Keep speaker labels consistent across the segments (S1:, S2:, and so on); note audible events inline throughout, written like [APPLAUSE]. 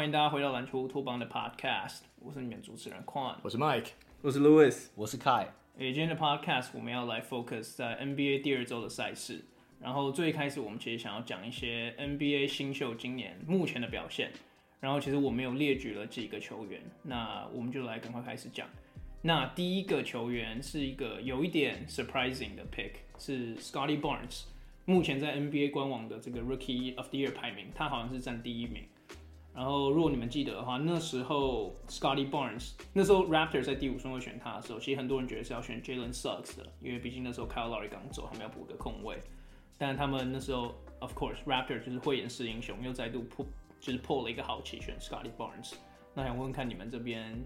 S1: 欢迎大家回到篮球乌托邦的 Podcast，我是你们主持人 Quan，
S2: 我是 Mike，
S3: 我是 Louis，
S4: 我是 Kai。
S1: 今天的 Podcast 我们要来 focus 在 NBA 第二周的赛事，然后最开始我们其实想要讲一些 NBA 新秀今年目前的表现，然后其实我们有列举了几个球员，那我们就来赶快开始讲。那第一个球员是一个有一点 surprising 的 pick，是 Scottie Barnes，目前在 NBA 官网的这个 Rookie of the Year 排名，他好像是占第一名。然后，如果你们记得的话，那时候 Scotty Barnes，那时候 Raptors 在第五顺位选他的时候，其实很多人觉得是要选 Jalen Suggs 的，因为毕竟那时候 Kyle Lowry 刚走，他们要补个空位。但他们那时候，of course Raptors 就是慧眼识英雄，又再度破，就是破了一个好棋，选 Scotty Barnes。那想问问看你们这边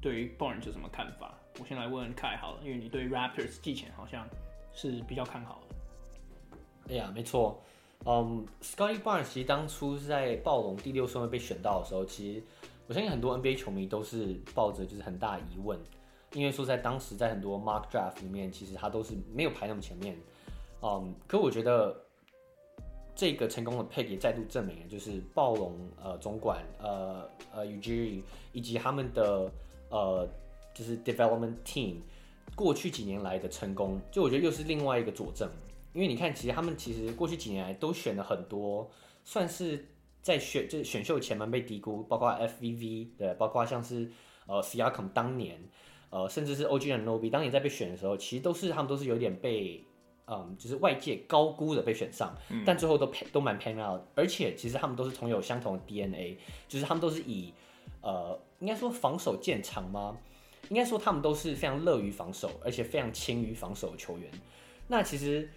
S1: 对于 Barnes 有什么看法？我先来问问 Kai 好了，因为你对 Raptors 季前好像是比较看好的。
S4: 哎呀，没错。嗯、，Scotty Barnes 其实当初是在暴龙第六顺位被选到的时候，其实我相信很多 NBA 球迷都是抱着就是很大疑问，因为说在当时在很多 Mark Draft 里面，其实他都是没有排那么前面。嗯、可我觉得这个成功的 pick 也再度证明了，就是暴龙呃总管呃呃 Ujiri 以及他们的呃就是 Development Team 过去几年来的成功，就我觉得又是另外一个佐证。因为你看，其实他们其实过去几年来都选了很多，算是在选就是选秀前蛮被低估，包括 FVV 对，包括像是呃 Siakam 当年，呃甚至是 OG Anunoby 当年在被选的时候，其实都是他们都是有点被嗯就是外界高估的被选上，嗯、但最后都都蛮 pan out，而且其实他们都是同有相同的 DNA，就是他们都是以呃应该说防守见长吗？应该说他们都是非常乐于防守，而且非常轻于防守的球员。那其实。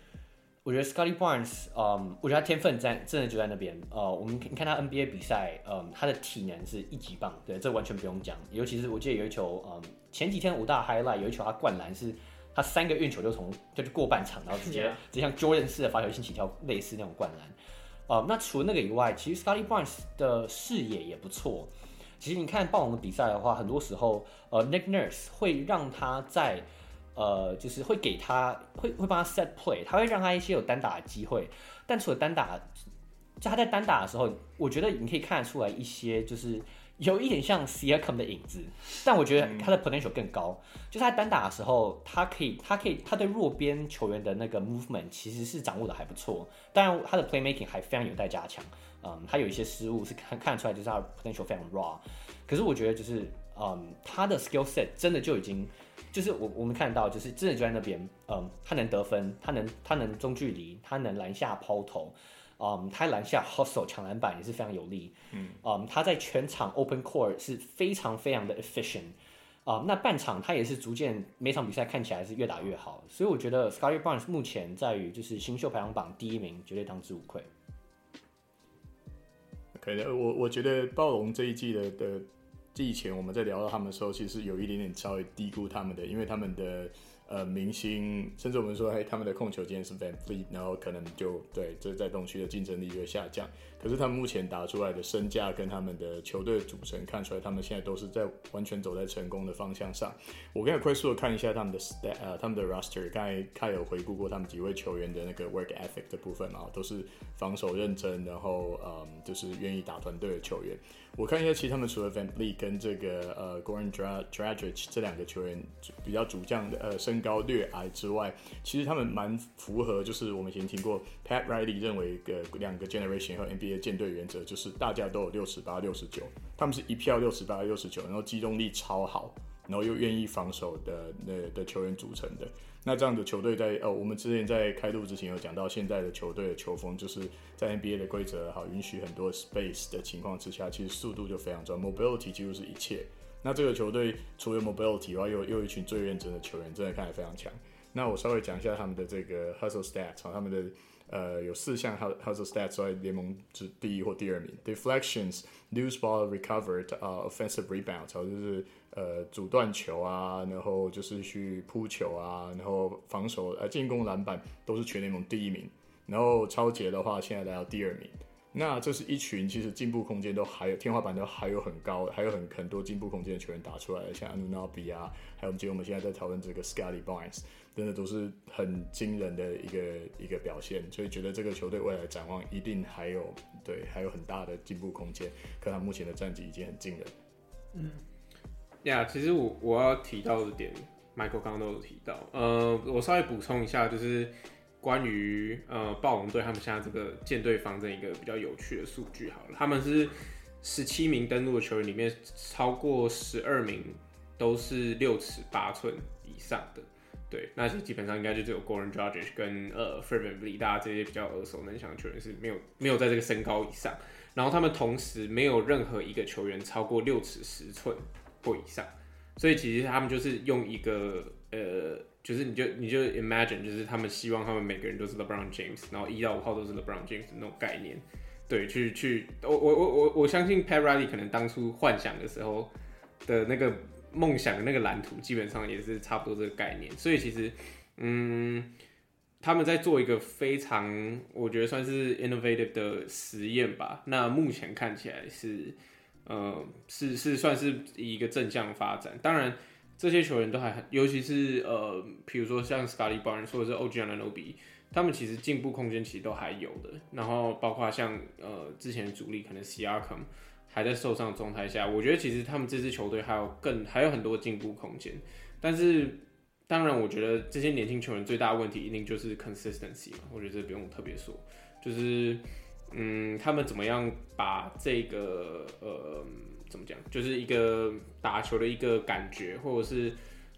S4: 我觉得 Scottie Barnes，嗯，我觉得他天分在真的就在那边。呃，我们你看他 NBA 比赛，嗯，他的体能是一级棒，对，这完全不用讲。尤其是我记得有一球，嗯，前几天五大 highlight 有一球他灌篮是，他三个运球就从就就过半场，然后直接直接像 Jordan 式的罚球线起跳，类似那种灌篮。呃，那除了那个以外，其实 Scottie Barnes 的视野也不错。其实你看暴龙的比赛的话，很多时候，呃，Nick Nurse 会让他在。呃，就是会给他，会会帮他 set play，他会让他一些有单打的机会。但除了单打，就他在单打的时候，我觉得你可以看得出来一些，就是有一点像 Siakam 的影子。但我觉得他的 potential 更高，嗯、就是他单打的时候，他可以，他可以，他对弱边球员的那个 movement 其实是掌握的还不错。当然，他的 playmaking 还非常有待加强。嗯，他有一些失误是看看得出来，就是他的 potential 非常 raw。可是我觉得，就是嗯，他的 skill set 真的就已经。就是我我们看到，就是真的就在那边，嗯，他能得分，他能他能中距离，他能篮下抛投，嗯，他篮下 hustle 抢篮板也是非常有力，嗯，嗯，他在全场 open court 是非常非常的 efficient，啊、嗯，那半场他也是逐渐每场比赛看起来是越打越好，所以我觉得 Scottie Barnes 目前在于就是新秀排行榜第一名，绝对当之无愧。
S2: 可以的，我我觉得暴龙这一季的的。以前我们在聊到他们的时候，其实有一点点稍微低估他们的，因为他们的。呃，明星，甚至我们说，哎，他们的控球今天是 Van Fleet，然后可能就对，这在东区的竞争力就会下降。可是他们目前打出来的身价跟他们的球队组成，看出来他们现在都是在完全走在成功的方向上。我刚才快速的看一下他们的 stat，呃，他们的 roster，刚才他有回顾过他们几位球员的那个 work ethic 的部分嘛，都是防守认真，然后嗯，就是愿意打团队的球员。我看一下，其实他们除了 VanVleet 跟这个呃 Goran Dragic 这两个球员比较主将的呃身高略矮之外，其实他们蛮符合，就是我们以前听过 Pat Riley 认为的两个 generation 和 NBA 舰队原则，就是大家都有六十八、六十九，他们是一票六十八、六十九，然后机动力超好，然后又愿意防守的那的球员组成的。那这样的球队在呃，我们之前在开录之前有讲到，现在的球队的球风就是在 NBA 的规则好允许很多 space 的情况之下，其实速度就非常重要，mobility 几乎是一切。那这个球队除了 mobility 以外，又又一群最认真的球员，真的看来非常强。那我稍微讲一下他们的这个 hustle stats，他们的呃有四项 hustle stats 在联盟之第一或第二名。Deflections, loose ball recovered, 啊、offensive rebounds，就是呃阻断球啊，然后就是去扑球啊，然后防守呃进攻篮板都是全联盟第一名。然后超杰的话，现在来到第二名。那这是一群其实进步空间都还有天花板都还有很高，还有很很多进步空间的球员打出来的，像 Anunoby 啊，还有我们我们现在在讨论这个 Scotty Barnes，真的都是很惊人的一个一个表现，所以觉得这个球队未来展望一定还有对还有很大的进步空间，可他目前的战绩已经很惊人。
S3: 嗯，呀，其实我我要提到的点，Michael 刚刚都有提到，呃，我稍微补充一下，就是。关于呃暴龙队他们现在这个建队方针一个比较有趣的数据好了，他们是十七名登陆的球员里面，超过十二名都是六尺八寸以上的，对，那基本上应该就只有 Goran Dragic 跟呃 Fred VanVleet 大家这些比较耳熟能详的球员是没有没有在这个身高以上，然后他们同时没有任何一个球员超过六尺十寸或以上，所以其实他们就是用一个呃。就是你就你就 imagine，就是他们希望他们每个人都是 LeBron James，然后一到五号都是 LeBron James 那种概念，对，去去，我我我我我相信 Pat Riley 可能当初幻想的时候的那个梦想的那个蓝图，基本上也是差不多这个概念。所以其实，嗯，他们在做一个非常我觉得算是 innovative 的实验吧。那目前看起来是，呃，是是算是一个正向发展。当然。这些球员都还，尤其是呃，比如说像 Scottie Barnes 或者是 OG a n n o b i 他们其实进步空间其实都还有的。然后包括像呃之前的主力可能 Siakam 还在受伤的状态下，我觉得其实他们这支球队还有更还有很多进步空间。但是当然，我觉得这些年轻球员最大的问题一定就是 consistency 嘛，我觉得这不用特别说，就是嗯，他们怎么样把这个呃。怎么讲？就是一个打球的一个感觉，或者是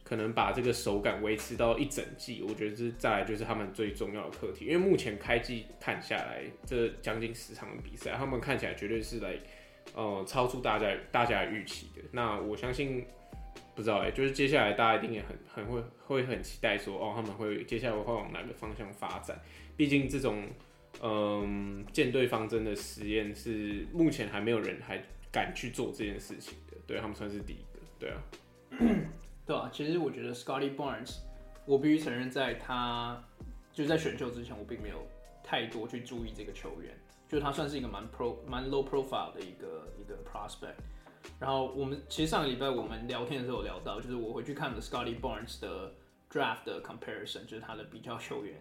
S3: 可能把这个手感维持到一整季，我觉得是再来就是他们最重要的课题。因为目前开季看下来，这将近十场的比赛，他们看起来绝对是来呃超出大家大家预期的。那我相信，不知道哎、就是接下来大家一定也很很会会很期待说，哦，他们会接下来会往哪个方向发展？毕竟这种嗯舰队方针的实验是目前还没有人还。敢去做这件事情的，对他们算是第一个，对啊，[CLEARS THROAT]
S1: 对啊。其实我觉得 Scottie Barnes，我必须承认，在他就在选秀之前，我并没有太多去注意这个球员，就他算是一个蛮 pro、蛮 low profile 的一个一个 prospect。然后我们其实上个礼拜我们聊天的时候有聊到，就是我回去看了 Scottie Barnes 的 draft 的 comparison，就是他的比较球员，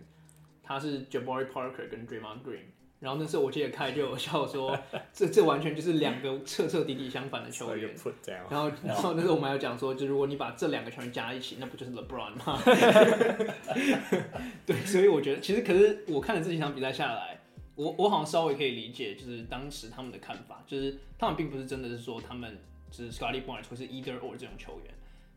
S1: 他是 Jabari Parker 跟 Draymond Green。然后那时候我记得开就有笑说，[LAUGHS] 这这完全就是两个彻彻底底相反的球员。然后然后那时候我们还有讲说，就如果你把这两个球员加一起，那不就是 LeBron 吗？[LAUGHS] [LAUGHS] 对，所以我觉得其实可是我看了这几场比赛下来，我我好像稍微可以理解，就是当时他们的看法，就是他们并不是真的是说他们就是 Scottie Barnes 或是 Either or 这种球员。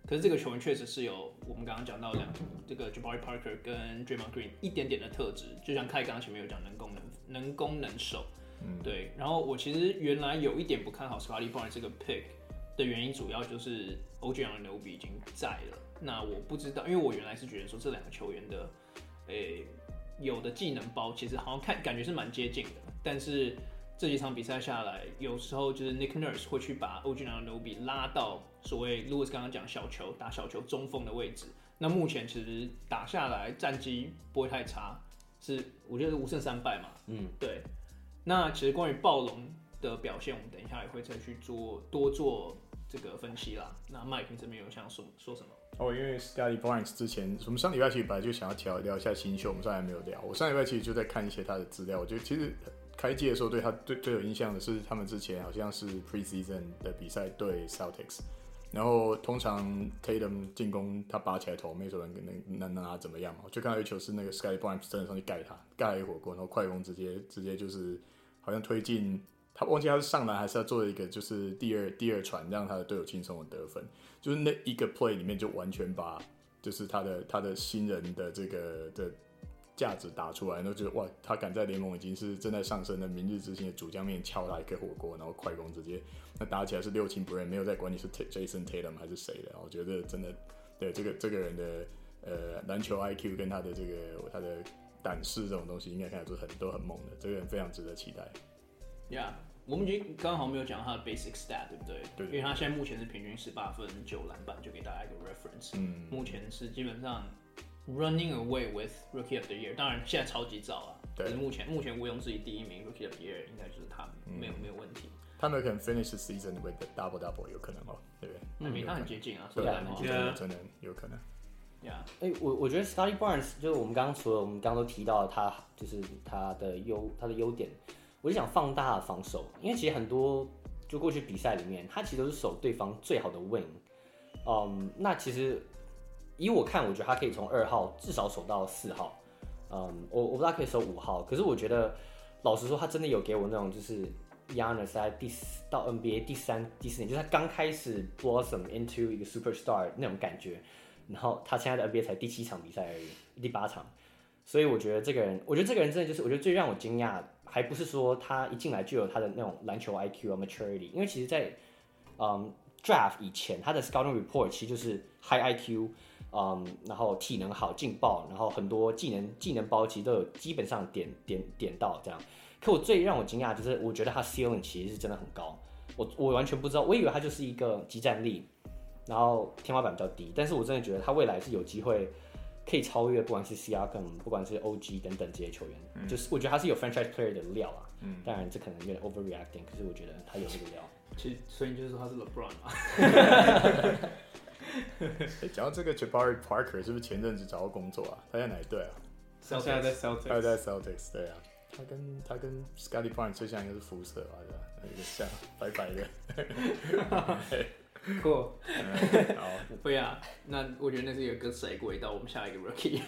S1: 可是这个球员确实是有我们刚刚讲到两这个 Jabari Parker 跟 Draymond Green 一点点的特质，就像凯刚刚前面有讲能攻能能攻能守，嗯，对。然后我其实原来有一点不看好 Scottie Barnes 这个 pick 的原因，主要就是 OG Anunoby 已经在了。那我不知道，因为我原来是觉得说这两个球员的，诶、欸，有的技能包其实好像看感觉是蛮接近的，但是。这几场比赛下来，有时候就是 Nick Nurse 会去把 OG Anunoby 拉到所谓 Lewis 刚刚讲小球打小球中锋的位置。那目前其实打下来战绩不会太差，是我觉得是五胜三败嘛。嗯，对。那其实关于暴龙的表现，我们等一下也会再去做多做这个分析啦。那 Mike 这边有想说说什么？
S2: 哦，因为 Scottie Barnes 之前，我们上礼拜其实本来就想要聊聊一下新秀，我们上来没有聊。我上礼拜其实就在看一些他的资料，我觉得其实。开季的时候，对他最最有印象的是他们之前好像是 preseason 的比赛对 Celtics，然后通常 Tatum 进攻他拔起来头，没有人能能能拿怎么样嘛？我就看到一球是那个 Scottie Barnes 真的上去盖他，盖了一火锅，然后快攻直接直接就是好像推进，他忘记他是上篮还是要做一个就是第二第二传，让他的队友轻松的得分，就是那一个 play 里面就完全把就是他的他的新人的这个的。价值打出来，然后觉得哇，他敢在联盟已经是正在上升的明日之星的主将面敲他一个火锅，然后快攻直接那 [LAUGHS] 打起来是六亲不认，没有在管你是 Jason Tatum 还是谁的，我觉得真的对这个这个人的呃篮球 IQ 跟他的这个他的胆识这种东西，应该看来是很都很猛的，这个人非常值得期待。
S1: Yeah，我们已经刚好没有讲他的 basic stat，对不对？
S2: 对，
S1: 因为他现在目前是平均十八分九篮板，就给大家一个 reference。嗯，目前是基本上。Running away with Rookie of the Year，当然现在超级早啊。
S2: 对
S1: 就是目前目前毋庸置疑第一名 Rookie of the Year 应该就是他，没有没有问题。
S2: 他们可能 finish the season with double double 有可能哦，对不对？
S1: 嗯，因为他很接近啊，
S2: 对，
S1: 说
S2: 很接近，真的有可能。
S1: 呀，
S4: 哎，我我觉得 Study Barnes 就是我们刚刚除了我们刚刚都提到他就是他的优他的优点，我就想放大防守，因为其实很多就过去比赛里面，他其实都是守对方最好的 win。嗯，那其实以我看，我觉得他可以从二号至少守到四号。嗯，我我不知道可以守五号，可是我觉得老实说，他真的有给我那种就是 y a n n i s 在第四到 NBA 第三第四年，就是他刚开始 blossom into 一个 superstar 那种感觉。然后他现在的 NBA 才第七场比赛而已，第八场，所以我觉得这个人，我觉得这个人真的就是，我觉得最让我惊讶，还不是说他一进来就有他的那种篮球 IQ 和 maturity，因为其实在，嗯，draft 以前他的 scouting report 其实就是 high IQ，嗯，然后体能好劲爆，然后很多技能技能包其实都有基本上点点点到这样。可我最让我惊讶就是，我觉得他 ceiling 其实是真的很高，我我完全不知道，我以为他就是一个即战力。然后天花板比较低，但是我真的觉得他未来是有机会可以超越，不管是 Siakam，不管是 OG 等等这些球员，嗯、就是我觉得他是有 franchise player 的料啊。嗯，当然这可能有点 overreacting，可是我觉得他有这个料。
S1: 其实，所以你就是说他是 LeBron 嘛？[LAUGHS]
S2: 哎，讲到这个 Jabari Parker 是不是前阵子找到工作啊？他在哪一队啊？
S3: 现在在 Celtics。
S2: 他在 Celtics，对啊。他跟他跟 Scottie Barnes 最像应该是肤色吧？对吧？有点像，白白的。[LAUGHS] [LAUGHS]
S1: 酷，[LAUGHS] 好，[LAUGHS] 对啊，那我觉得那是一个 good segue 到我们下一个 rookie，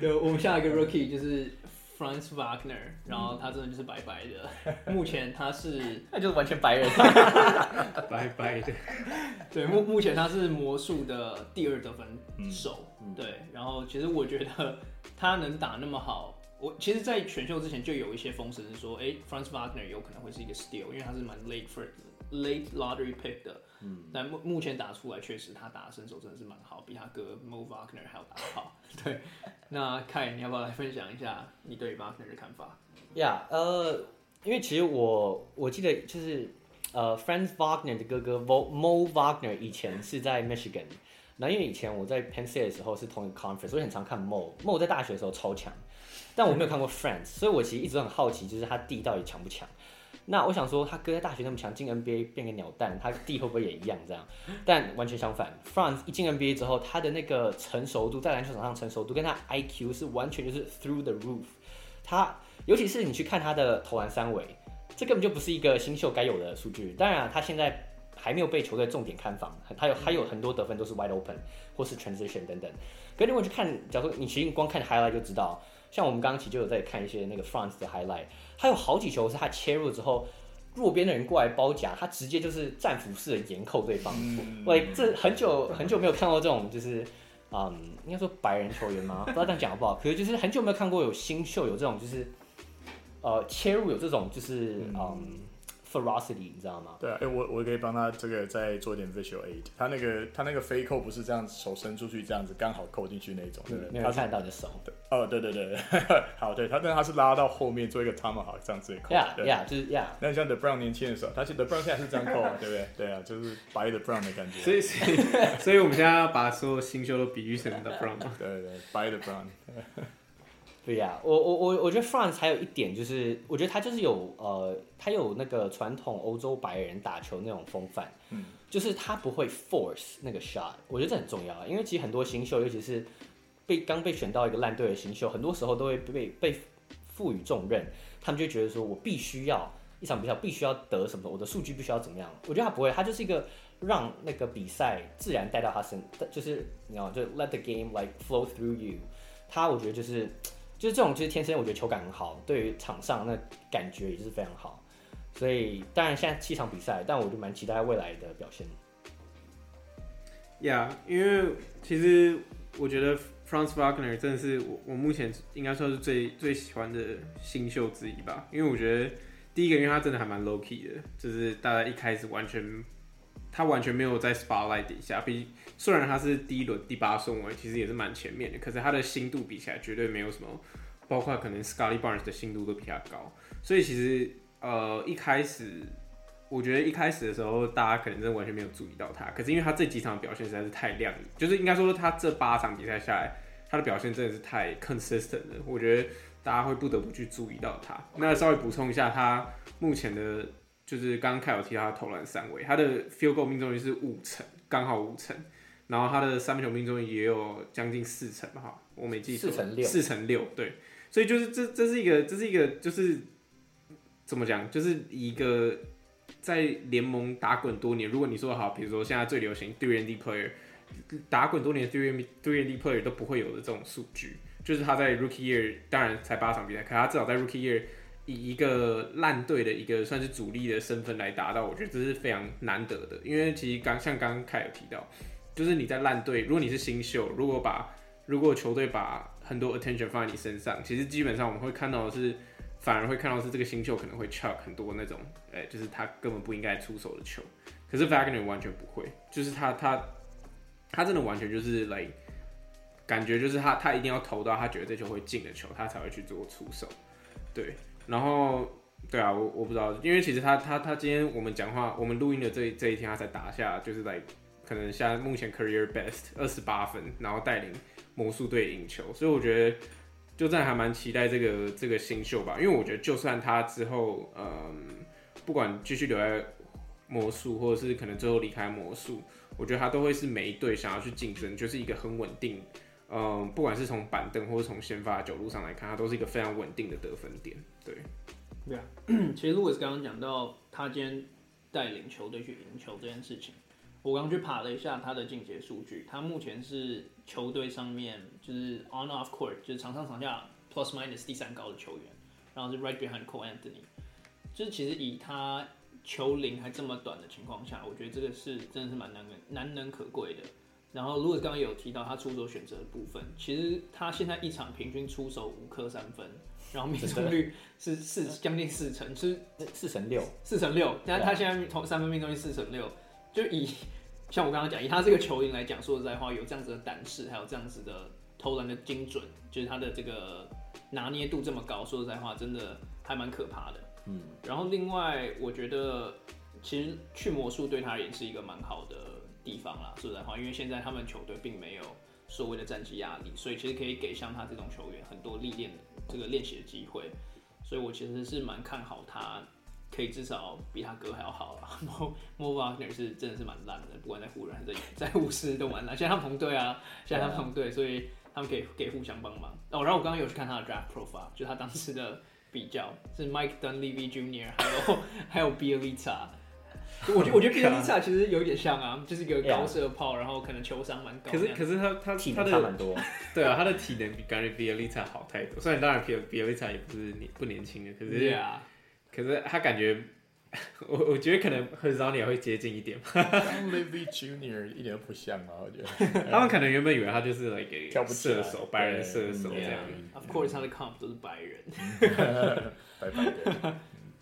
S1: 对，我们下一个 rookie 就是 Franz Wagner，然后他真的就是白白的，目前他是，
S4: 那就是完全白人，
S3: 白白的，
S1: 对，目目前他是魔术的第二得分手，嗯、对，然后其实我觉得他能打那么好，我其实，在选秀之前就有一些风声是说，哎，Franz Wagner 有可能会是一个 steal，因为他是蛮 late first。Late lottery pick 的，嗯，但目目前打出来确实他打的身手真的是蛮好，比他哥 Mo Wagner 还要打得好。对，那凯，你要不要来分享一下你对 Wagner 的看法？
S4: 呀，yeah, 呃，因为其实我我记得就是呃，Franz Wagner 的哥哥 Mo Wagner 以前是在 Michigan，那因为以前我在 Penn State 的时候是同一个 conference，所以很常看 Mo。Mo 在大学的时候超强，但我没有看过 Franz，所以我其实一直都很好奇，就是他弟到底强不强？那我想说，他哥在大学那么强，进 NBA 变个鸟蛋，他弟会不会也一样这样？但完全相反，France 一进 NBA 之后，他的那个成熟度，在篮球场上成熟度跟他 IQ 是完全就是 through the roof。他尤其是你去看他的投篮三围，这根本就不是一个新秀该有的数据。当然，他现在还没有被球队重点看防，他有还有很多得分都是 wide open 或是 transition 等等。可是如果去看，假如说你其实光看 highlight 就知道，像我们刚刚其实就有在看一些那个 France 的 highlight。他有好几球是他切入之后，弱边的人过来包夹，他直接就是战斧式的严扣对方。喂、嗯，这很久很久没有看过这种，就是嗯，应该说白人球员吗？[LAUGHS] 不知道这样讲好不好？可是就是很久没有看过有新秀有这种，就是呃切入有这种，就是嗯。嗯 Ferocity，你知道吗？
S2: 对啊，哎、欸，我我可以帮他这个再做一点 visual aid。他那个他那个飞扣不是这样子手伸出去这样子刚好扣进去那种，对不对？
S4: 他看到你的手。
S2: 哦，对对对，[LAUGHS] 好，对他，但他是拉到后面做一个 tomahawk 这样子扣。
S4: Yeah, yeah，就是 yeah。
S2: 那像 The Brown 年轻的时候，他是 The Brown 现在是这样扣啊，对不对？对啊，就是白的 Brown 的感觉。
S3: 所以，所以，所以我们现在要把所有新秀都比喻成 The Brown。
S2: 对对对，白的 Brown。
S4: 对呀、啊，我我我我觉得 France 还有一点就是，我觉得他就是有呃，他有那个传统欧洲白人打球那种风范，嗯，就是他不会 force 那个 shot，我觉得这很重要啊，因为其实很多新秀，尤其是被刚被选到一个烂队的新秀，很多时候都会被被赋予重任，他们就觉得说我必须要一场比赛必须要得什么，我的数据必须要怎么样，我觉得他不会，他就是一个让那个比赛自然带到他身，就是你知道，就 let the game like flow through you，他我觉得就是。就是这种，其实天生我觉得球感很好，对于场上那感觉也是非常好。所以当然现在七场比赛，但我就蛮期待未来的表
S3: 现。，yeah, 因为其实我觉得 Franz Wagner 真的是我我目前应该说是最最喜欢的新秀之一吧。因为我觉得第一个，因为他真的还蛮 low key 的，就是大家一开始完全他完全没有在 spotlight 底下，比虽然他是第一轮第八顺位，其实也是蛮前面的，可是他的心度比起来绝对没有什么。包括可能 Scottie Barnes 的心度都比较高，所以其实呃一开始我觉得一开始的时候大家可能真的完全没有注意到他，可是因为他这几场表现实在是太亮眼，就是应该说他这八场比赛下来他的表现真的是太 consistent 了。我觉得大家会不得不去注意到他。那稍微补充一下，他目前的，就是刚刚凯有提到他投篮三围，他的 field goal 命中率是五成，刚好五成。然后他的三分球命中率也有将近四成哈，我没记错，
S4: 四成六，
S3: 四成六，对。所以就是这这是一个这是一个就是怎么讲，就是一个在联盟打滚多年。如果你说好，比如说现在最流行 three and D player，打滚多年 three three and D player 都不会有的这种数据，就是他在 rookie year 当然才八场比赛，可他至少在 rookie year 以一个烂队的一个算是主力的身份来达到，我觉得这是非常难得的。因为其实刚像刚刚凯有提到，就是你在烂队，如果你是新秀，如果把如果球队把很多 attention 放在你身上，其实基本上我们会看到的是，反而会看到是这个新秀可能会 chuck 很多那种，哎、就是他根本不应该出手的球。可是 Wagner 完全不会，就是他他他真的完全就是、like, 感觉就是他他一定要投到他觉得这球会进的球，他才会去做出手。对，然后对啊，我我不知道，因为其实他他他今天我们讲话，我们录音的这这一天他才打下，就是来、like, 可能现在目前 career best 二十八分，然后带领。魔术队赢球，所以我觉得就这还蛮期待这个这个新秀吧，因为我觉得就算他之后嗯不管继续留在魔术，或者是可能最后离开魔术，我觉得他都会是每一队想要去竞争，就是一个很稳定，嗯，不管是从板凳或者从先发的角度上来看，他都是一个非常稳定的得分点。对，
S1: 对啊，[CLEARS THROAT] 其实 Louis 刚刚讲到他今天带领球队去赢球这件事情。我刚去爬了一下他的进阶数据，他目前是球队上面就是 on off court 就是场上场下 plus minus 第三高的球员，然后是 right behind Cole Anthony。就是其实以他球龄还这么短的情况下，我觉得这个是真的是蛮难能难能可贵的。然后 Louis 刚刚有提到他出手选择的部分，其实他现在一场平均出手五颗三分，然后命中率是四将近四成，是
S4: 四成六，
S1: 四成六。但他现在投三分命中率四成六，就以。像我刚刚讲，以他这个球员来讲，说实在话，有这样子的胆识，还有这样子的投篮的精准，就是他的这个拿捏度这么高，说实在话，真的还蛮可怕的。嗯，然后另外，我觉得其实去魔术对他而言是一个蛮好的地方啦。说实在话，因为现在他们球队并没有所谓的战绩压力，所以其实可以给像他这种球员很多历练的这个练习的机会。所以我其实是蛮看好他。可以至少比他哥还要好啊。[LAUGHS] Mo Wagner 是真的是蛮烂的，不管在湖人还是在在巫师都蛮烂。现在他们同队啊，现在他们同队，所以他们可以给互相帮忙。哦，然后我刚刚有去看他的 draft profile，就他当时的比较是 Mike Dunleavy Jr. 还有 [LAUGHS] 还有 Bjelica。我觉得 [LAUGHS] 我觉得 Bjelica 其实有一点像啊，就是一个高射炮，然后可能球商蛮高。
S3: 可是可是他他
S4: 体能差蛮多。
S3: 对啊，他的体能比感觉 Bjelica 好太多。虽然当然 Bjelica 也不是年不年轻的，可是。
S1: 对啊。
S3: 可是他感觉，[LAUGHS] 我我觉得可能和 Zion 会接近一点。
S2: Dunleavy Junior 一点都不像啊，我觉得。[LAUGHS]
S3: 他们可能原本以为他就是来给射手，白人射手这样。
S1: Of course，他的 comp 都是白人。[LAUGHS]
S2: 白白的。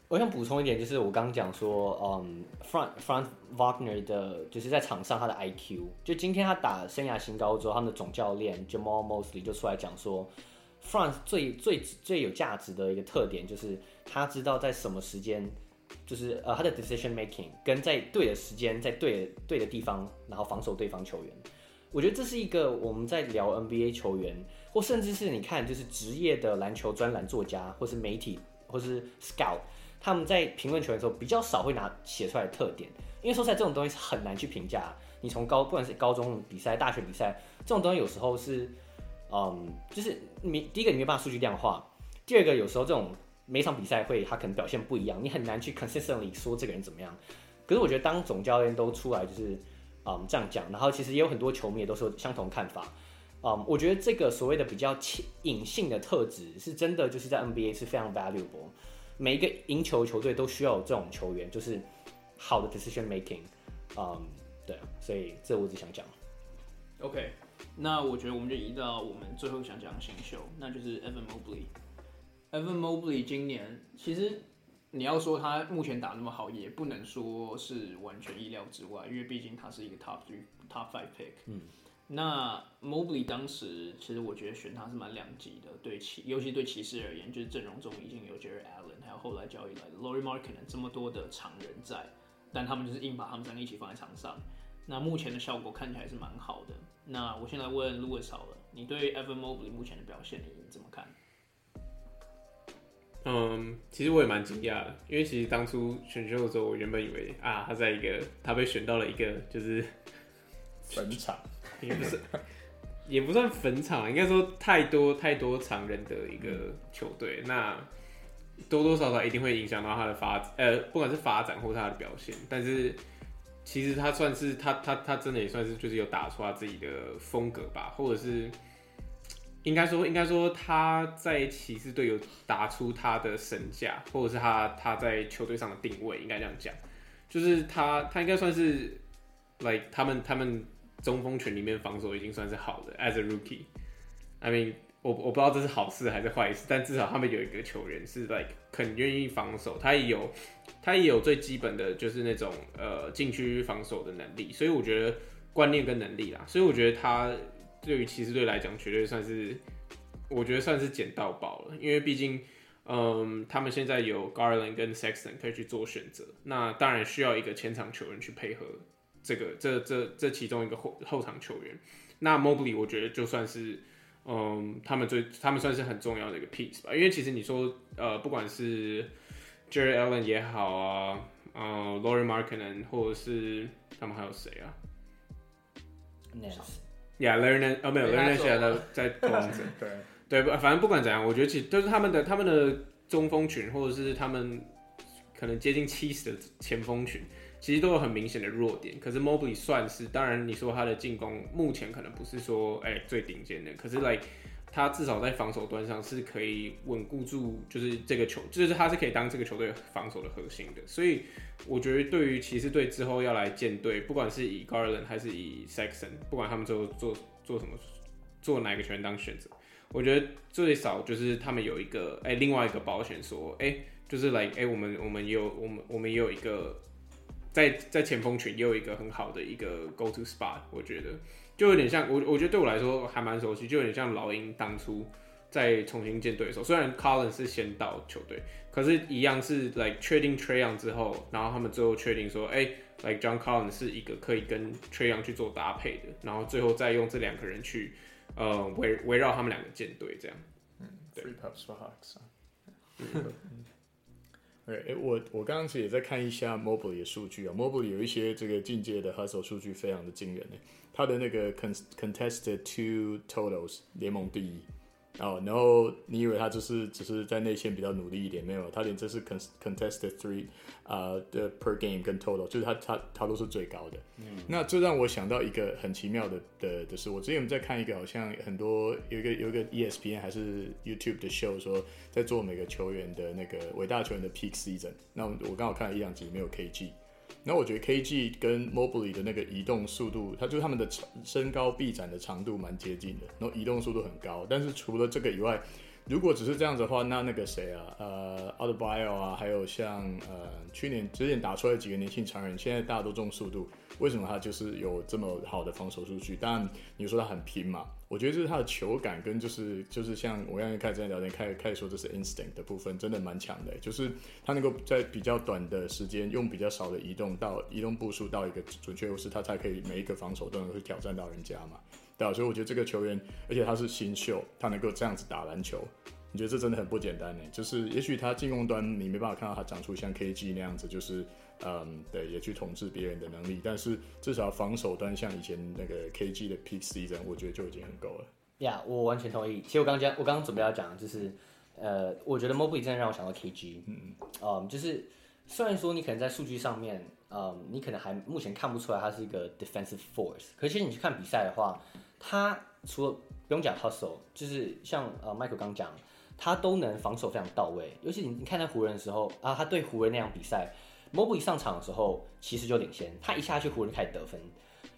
S4: 我想补充一点，就是我刚刚讲说，嗯，Frank Franz Wagner 的，就是在场上他的 IQ，就今天他打生涯新高之后，他们的总教练 Jamal Mosley 就出来讲说。France 最最最有价值的一个特点就是他知道在什么时间，就是呃他的 decision making 跟在对的时间在对的对的地方，然后防守对方球员。我觉得这是一个我们在聊 NBA 球员，或甚至是你看就是职业的篮球专栏作家，或是媒体，或是 scout，他们在评论球员的时候比较少会拿写出来的特点，因为说实在这种东西是很难去评价。你从高不管是高中比赛、大学比赛，这种东西有时候是。嗯，就是你第一个你没办法数据量化，第二个有时候这种每场比赛会他可能表现不一样，你很难去 consistently 说这个人怎么样。可是我觉得当总教练都出来就是嗯这样讲，然后其实也有很多球迷也都说相同看法。嗯，我觉得这个所谓的比较隐性的特质是真的，就是在 NBA 是非常 valuable。每一个赢球球队都需要有这种球员，就是好的 decision making。嗯，对，所以这我只想讲。
S1: OK。那我觉得我们就移到我们最后想讲的新秀，那就是 Evan Mobley。Evan Mobley 今年其实你要说他目前打那么好，也不能说是完全意料之外，因为毕竟他是一个 Top Three、Top Five Pick。嗯。那 Mobley 当时其实我觉得选他是蛮两极的，对骑，尤其对骑士而言，就是阵容中已经有 Jarrett Allen，还有后来交易来的 Lauri Markkanen 这么多的常人在，但他们就是硬把他们三个一起放在场上。那目前的效果看起来是蛮好的。那我先来问 Louis 好了，你对 Evan Mobley 目前的表现你怎么看？
S3: 嗯，其实我也蛮惊讶的，因为其实当初选秀的时候，我原本以为啊，他在一个他被选到了一个就是
S2: 坟场，[LAUGHS]
S3: 也不是，也不算坟场，应该说太多太多常人的一个球队，那多多少少一定会影响到他的发呃，不管是发展或是他的表现，但是其实他算是他他他真的也算是就是有打出他自己的风格吧，或者是。应该说，应该说他在骑士队有打出他的身价，或者是他他在球队上的定位，应该这样讲，就是他他应该算是，like 他们他们中锋群里面防守已经算是好的，as a rookie，I mean 我我不知道这是好事还是坏事，但至少他们有一个球员是 like 很愿意防守，他也有他也有最基本的就是那种呃禁区防守的能力，所以我觉得观念跟能力啦，所以我觉得他。对于骑士队来讲，绝对算是，我觉得算是捡到宝了。因为毕竟，嗯，他们现在有 Garland 跟 Sexton 可以去做选择。那当然需要一个前场球员去配合这个这这这其中一个后后场球员。那 Mobley 我觉得就算是，嗯，他们最他们算是很重要的一个 piece 吧。因为其实你说，呃，不管是 Jarrett Allen 也好啊，呃，Lauri Markkanen 或者是他们还有谁啊
S4: ？Nance
S3: Yeah，Larry 哦，没有，Larry 现在在在。[LAUGHS] 对，对，反正不管怎样，我觉得其实都是他们的他们的中锋群，或者是他们可能接近七十的前锋群，其实都有很明显的弱点。可是 Mobley 算是，当然你说他的进攻目前可能不是说哎、最顶尖的，可是 like 他至少在防守端上是可以稳固住，就是这个球，就是他是可以当这个球队防守的核心的。所以我觉得对于骑士队之后要来建队，不管是以 Garland 还是以 s e x o n 不管他们最后做做什么，做哪个球员当选择，我觉得最少就是他们有一个哎、另外一个保险，说哎就是来哎、我们我们也有我们我们也有一个在在前锋群也有一个很好的一个 go to spot，我觉得。就有点像我，我觉得对我来说还蛮熟悉，就有点像老鹰当初在重新建队的时候，虽然 Collins 是先到球队，可是一样是 like 确定 Trae Young 之后，然后他们最后确定说，哎、欸、，like John Collins 是一个可以跟 Trae Young 去做搭配的，然后最后再用这两个人去呃围围绕他们两个建队这样。
S2: 嗯，Three Pups for Hawks 啊。对，[LAUGHS] 哎，我我刚刚其实也在看一下 mobile 的数据啊，mobile 有一些这个进阶的 hustle 数据非常的惊人呢，他的那个 contested two totals 联盟第一。哦，然后你以为他就是只是在内线比较努力一点，没有，他连这是 contested three 啊的 per game 跟 total，就是他他他都是最高的。嗯，那这让我想到一个很奇妙的的的是，我之前在看一个好像很多有一个有一个 ESPN 还是 YouTube 的 show 说在做每个球员的那个伟大球员的 peak season，那我刚好看了一两集，没有 KG。那我觉得 KG 跟 Mobley 的那个移动速度，它就是他们的身高臂展的长度蛮接近的，然后移动速度很高。但是除了这个以外，如果只是这样子的话，那那个谁啊，呃，Adebayo 啊，还有像呃去年之前打出来几个年轻常人，现在大家都重速度，为什么他就是有这么好的防守数据？当然你说他很拼嘛。我觉得这是他的球感跟就是就是像我刚才开始在聊天开开始说这是 instinct 的部分，真的蛮强的。就是他能够在比较短的时间用比较少的移动到移动步数到一个准确优势，他才可以每一个防守都能去挑战到人家嘛，对啊？所以我觉得这个球员，而且他是新秀，他能够这样子打篮球，你觉得这真的很不简单呢？就是也许他进攻端你没办法看到他长出像 KG 那样子，就是。嗯，对，也去统治别人的能力，但是至少防守端像以前那个 KG 的 peak season，我觉得就已经很够了。
S4: 呀，yeah, 我完全同意。其实我刚刚我刚刚准备要讲，就是呃，我觉得 Mobley 真的让我想到 KG。嗯嗯，就是虽然说你可能在数据上面，嗯，你可能还目前看不出来他是一个 defensive force，可是其实你去看比赛的话，他除了不用讲 hustle，就是像呃 Michael 刚讲，他都能防守非常到位。尤其你你看在湖人的时候啊，他对湖人那场比赛。Mobley 上场的时候，骑士就领先。他一下去，湖人开始得分，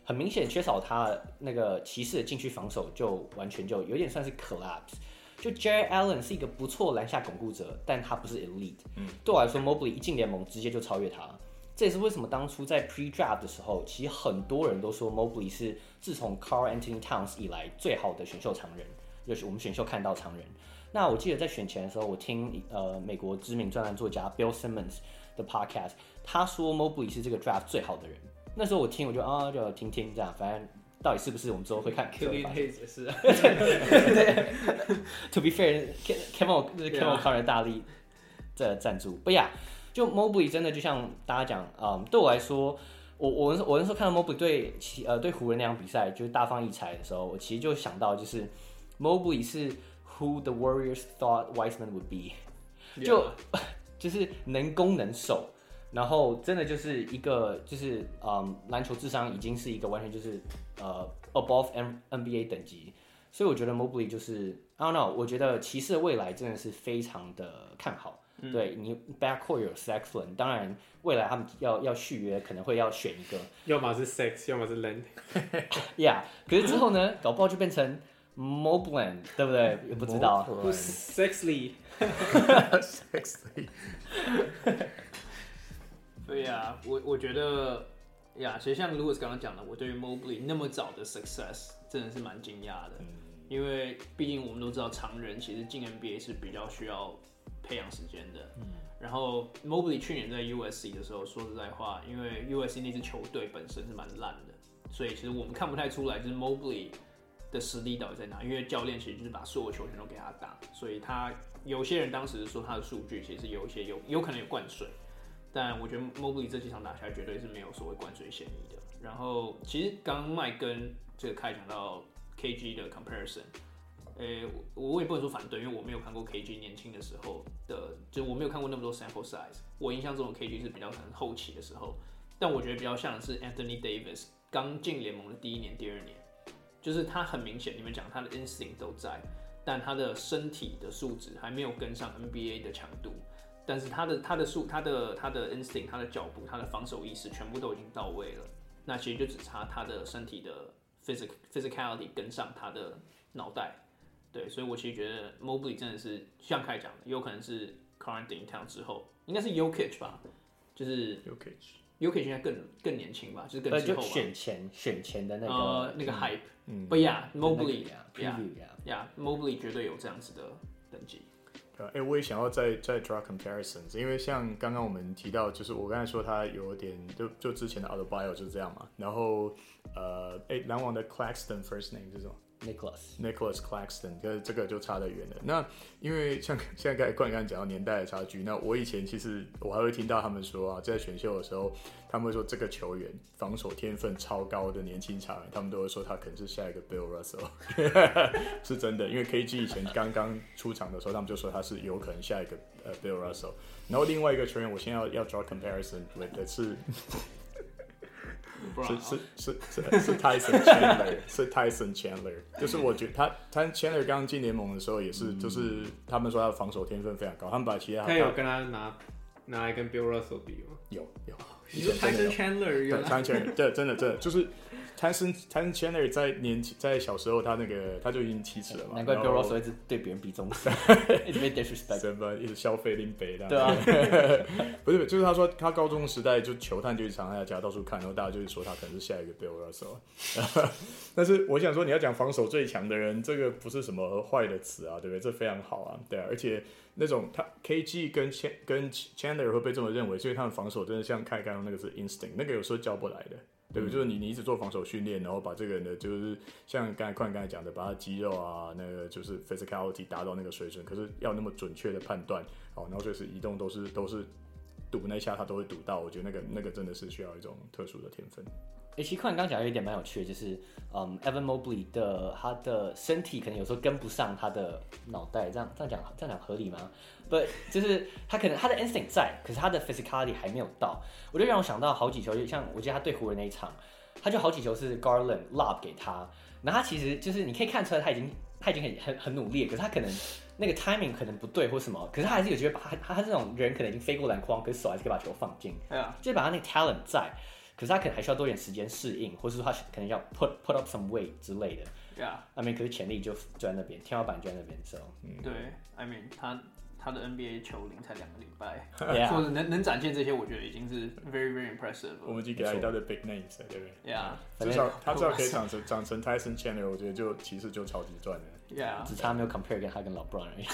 S4: 很明显缺少他那个骑士的禁区防守，就完全就有点算是 collapse。就 Jarrett Allen 是一个不错篮下巩固者，但他不是 elite。嗯，对我来说，Mobley 一进联盟直接就超越他。这也是为什么当初在 pre draft 的时候，其实很多人都说 Mobley 是自从 Carl Anthony Towns 以来最好的选秀常人，就是我们选秀看到常人。那我记得在选前的时候，我听呃美国知名专栏作家 Bill Simmons。的 podcast，他说 Mobley 是这个 draft 最好的人。那时候我听，我就啊，就听听这样，反正到底是不是我们之后会看。
S1: Killian Hayes 也是。[LAUGHS]
S4: To be fair，Kevin Kevin O'Connor 大力的赞助。不呀，就 Mobley 真的就像大家讲，嗯，对我来说，我我我那时候看到 Mobley 对呃对湖人那场比赛就是大放异彩的时候，我其实就想到就是 Mobley 是 Who the Warriors thought Wiseman would be，就.就是能攻能守。然后真的就是一个就是嗯，篮球智商已经是一个完全就是呃 above N NBA 等级，所以我觉得 Mobley 就是 I don't know，我觉得骑士的未来真的是非常的看好。嗯、对你 backcourt 有 Sexland，当然未来他们要要续约可能会要选一个，
S3: 要么是 Sex，要么是
S4: Land，Yeah，[LAUGHS] 可是之后呢，搞不好就变成 Mobley，对不对？也不知道。
S3: Sexly，Sexly。[LAUGHS]
S1: 对呀、啊，我我觉得呀，其实像 Louis 刚刚讲的，我对于 Mobley 那么早的 success 真的是蛮惊讶的，嗯、因为毕竟我们都知道常人其实进 NBA 是比较需要培养时间的。嗯、然后 Mobley 去年在 USC 的时候，说实在话，因为 USC 那支球队本身是蛮烂的，所以其实我们看不太出来就是 Mobley 的实力到底在哪，因为教练其实就是把所有球权都给他打，所以他有些人当时说他的数据其实有一些有有可能有灌水。但我觉得 Mobley 这几场打下来绝对是没有所谓灌水嫌疑的。然后其实刚刚麦跟这个开讲到 KG 的 comparison，诶，我我也不能说反对，因为我没有看过 KG 年轻的时候的，就我没有看过那么多 sample size。我印象中的 KG 是比较可能后期的时候，但我觉得比较像是 Anthony Davis 刚进联盟的第一年、第二年，就是他很明显，你们讲他的 instinct 都在，但他的身体的素质还没有跟上 NBA 的强度。但是他的他的速他的他的 instinct 他的脚步他的防守意识全部都已经到位了，那其实就只差他的身体的 physical physicality 跟上他的脑袋，对，所以我其实觉得 Mobley 真的是像开讲的，有可能是 Karl-Anthony Towns 之后，应该是 Jokic 吧，就是 Jokic，Jokic 应该更更年轻吧，就是更之后吧。
S4: 选前选前的那个、
S1: 呃、那个 hype，
S4: 嗯，
S1: 不呀，Mobley 呀呀，Mobley 绝对有这样子的等级。
S2: 哎、欸，我也想要再再 draw comparisons，因为像刚刚我们提到，就是我刚才说他有点就就之前的 Autobio 就是这样嘛，然后呃，哎、欸，篮网的 Claxton first name 是什么
S4: ？Nicholas
S2: Nicholas Claxton，跟这个就差得远了。那因为像 [LAUGHS] 现在刚才冠刚讲到年代的差距，那我以前其实我还会听到他们说啊，在选秀的时候，他们会说这个球员防守天分超高的年轻球员，他们都会说他可能是下一个 Bill Russell，[LAUGHS] 是真的。因为 KG 以前刚刚出场的时候，他们就说他是有可能下一个呃 Bill Russell。然后另外一个球员，我现在要要 draw comparison with 的是。是是是是是 Tyson Chandler，是 Tyson Chandler，就是我觉得他他 Chandler 刚进联盟的时候也是，就是他们说他的防守天分非常高，他们把其他
S3: 他有跟他拿拿来跟 Bill Russell 比吗？
S2: 有有，
S1: 你说 Tyson Chandler 有
S2: ，Tyson Chandler 对，真的真的就是。Tyson Tyson Chandler 在年轻在小时候，他那个他就已经七尺了嘛，
S4: 难怪 Bill Russell 一直对别人比中。指，[LAUGHS] 一直被 disrespect，
S2: 什么一直消费林北的，
S4: 对啊，[LAUGHS]
S2: 不是，就是他说他高中时代就球探就常在家到处看，然后大家就是说他可能是下一个 Bill Russell，[LAUGHS] 但是我想说你要讲防守最强的人，这个不是什么坏的词啊，对不对？这非常好啊，对啊，而且那种他 KG 跟 Ch 跟 Chandler 会被这么认为，所以他们防守真的像凯刚那个是 instinct，那个有时候教不来的。对不对？就是你，你一直做防守训练，然后把这个人的，就是像刚才宽刚才讲的，把他肌肉啊，那个就是 physicality 达到那个水准，可是要那么准确的判断，哦，然后随时移动都是都是赌那一下他都会赌到，我觉得那个那个真的是需要一种特殊的天分。
S4: 诶，其实宽刚讲有一点蛮有趣的，就是嗯，Evan Mobley 的他的身体可能有时候跟不上他的脑袋，这样这样讲这样讲合理吗？不，就是他可能他的 instinct 在，可是他的 physicality 还没有到。我就让我想到好几球，就像我记得他对湖人那一场，他就好几球是 Garland lob 给他，然后他其实就是你可以看出来他已经他已经很很很努力，可是他可能那个 timing 可能不对或什么，可是他还是有机会把他他他这种人可能已经飞过篮筐，可是手还是可以把球放进，对啊，就是把他那个 talent 在，可是他可能还需要多点时间适应，或是说他可能要 put put up some weight 之类的，
S1: 对啊
S4: ，I mean 可是潜力就就在那边，天花板就在那边，so，
S1: 嗯，对，I mean 他。他的 NBA 球龄才两个礼拜，或者能能展现这些，我觉得已经是 very very impressive。
S2: 我们已经给他一大堆 big names，对不对
S1: ？Yeah，
S2: 至少他至少可以长成长成 Tyson Chandler，我觉得就其实就超级赚的。
S1: Yeah，
S4: 只差没有 compare 跟他跟 LeBron 而已。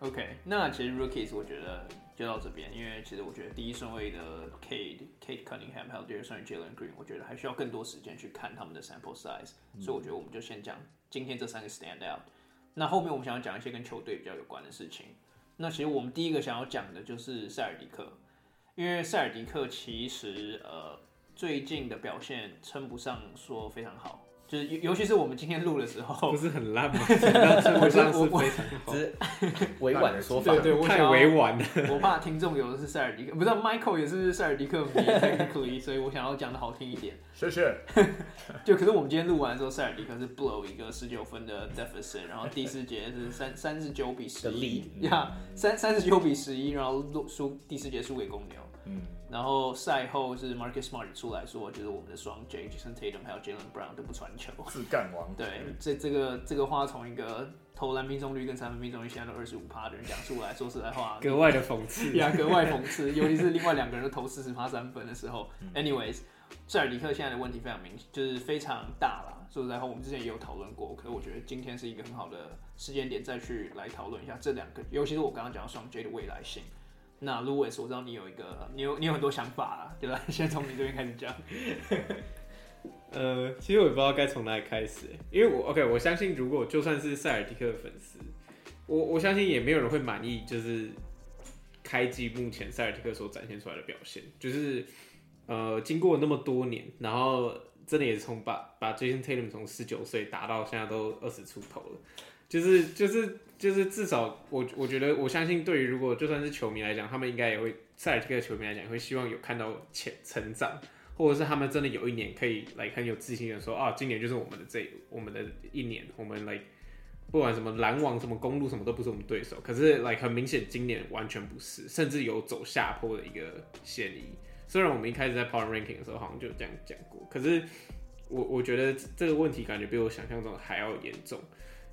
S4: [LAUGHS]
S1: OK，那其实 Rookies 我觉得就到这边，因为其实我觉得第一顺位的 Kate Kate Cunningham 还有第二顺位 Jalen Green，我觉得还需要更多时间去看他们的 sample size，所以我觉得我们就先讲今天这三个 stand out。那后面我们想要讲一些跟球队比较有关的事情。那其实我们第一个想要讲的就是塞尔迪克，因为塞尔迪克其实呃最近的表现称不上说非常好。就是尤其是我们今天录的时候，
S3: 不是很烂吗？我是非常，
S4: 只是委婉的说法，
S1: 对对，我
S3: 太委婉了。[LAUGHS]
S1: 我怕听众有的是塞尔迪克，不知道 Michael 也是塞尔迪克迷，[LAUGHS] technically，所以我想要讲的好听一点。
S2: 谢谢。[LAUGHS]
S1: 就可是我们今天录完之后，塞尔迪克是 blow 一个十九分的 deficit，然后第四节是三三十九比十一，呀，三三十九比十一，然后输第四节输给公牛。嗯。然后赛后是 Marcus Smart 出来说，就是我们的双 J Jason Tatum 还有 Jaylen Brown 都不传球，
S2: 自干王。
S1: 对，这这个这个话从一个投篮命中率跟三分命中率现在都二十五趴的人讲出来，说实在话，[LAUGHS]
S3: 格外的讽刺
S1: 呀，格外讽刺，[LAUGHS] 尤其是另外两个人都投四十趴三分的时候。嗯、Anyways，塞尔迪克现在的问题非常明显，就是非常大啦。说实在话，我们之前也有讨论过，可是我觉得今天是一个很好的时间点，再去来讨论一下这两个，尤其是我刚刚讲的双 J 的未来性。那 Louis，我知道你有一个，你有你有很多想法啦，对吧？[LAUGHS] 先从你这边开始讲。[LAUGHS]
S3: 呃，其实我也不知道该从哪里开始，因为我 OK，我相信如果就算是塞尔迪克的粉丝，我我相信也没有人会满意，就是开机目前塞尔迪克所展现出来的表现，就是呃，经过那么多年，然后真的也是从把把 Jason Tatum 从十九岁打到现在都二十出头了，就是就是。就是至少我我觉得我相信，对于如果就算是球迷来讲，他们应该也会塞尔提克的球迷来讲，会希望有看到成成长，或者是他们真的有一年可以来很有自信的说啊，今年就是我们的这我们的一年，我们来不管什么篮网什么公路什么都不是我们对手，可是来很明显今年完全不是，甚至有走下坡的一个嫌疑。虽然我们一开始在 Power Ranking 的时候好像就这样讲过，可是我我觉得这个问题感觉比我想象中还要严重。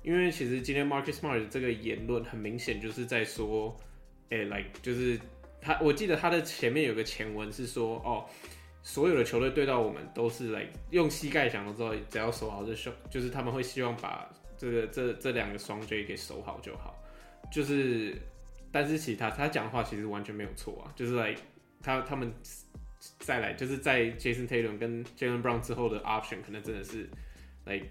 S3: 因为其实今天 Marcus Smart 这个言论很明显就是在说，哎、欸、，like 就是他，我记得他的前面有个前文是说，哦，所有的球队对到我们都是来、用膝盖想的之后，只要守好这双，就是他们会希望把这个这这两个双 J 给守好就好。就是，但是其他他讲话其实完全没有错啊，就是来、他他们再来就是在 Jason Taylor 跟 Jalen Brown 之后的 option 可能真的是来。Like,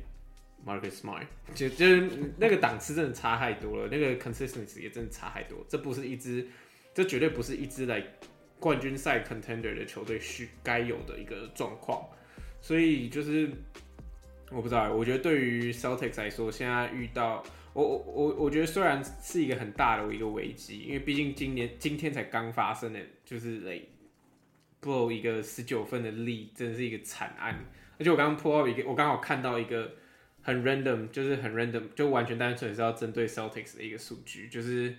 S3: Marcus Smart 就就是那个档次真的差太多了，那个 consistency 也真的差太多。这不是一支，这绝对不是一支来冠军赛 contender 的球队需该有的一个状况。所以就是我不知道，我觉得对于 Celtics 来说，现在遇到我我我我觉得虽然是一个很大的一个危机，因为毕竟今年今天才刚发生的，就是 like blow 一个十九分的力真的是一个惨案。而且我刚刚 pull up 一个，我刚好看到一个。很 random，就是很 random，就完全单纯是要针对 Celtics 的一个数据，就是，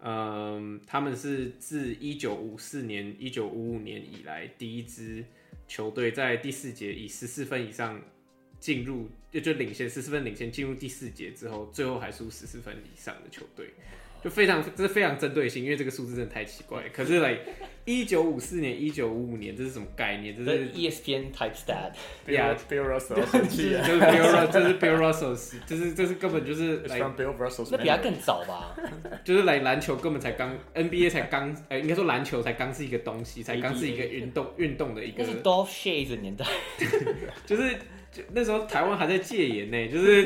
S3: 嗯，他们是自一九五四年、一九五五年以来第一支球队在第四节以十四分以上进入，就就领先十四分领先进入第四节之后，最后还输十四分以上的球队。就非常，这是非常针对性，因为这个数字真的太奇怪。可是来一九五四年、一九五五年，这是什么概念？这是
S4: ESPN type stat。
S2: Yeah, Bill Russell 生 [LAUGHS] 气
S3: 就是 Bill Russell，这是 Bill Russell，就是这是根本就是来
S2: Bill Russell，
S4: 那比他更早吧？[LAUGHS]
S3: 就是来篮球根本才刚，NBA 才刚，呃，应该说篮球才刚是一个东西，才刚是一个运动运动的一个。
S4: 那是 Dolph Schayes 的年代，[LAUGHS]
S3: 就是。那时候台湾还在戒严呢，[LAUGHS] 就是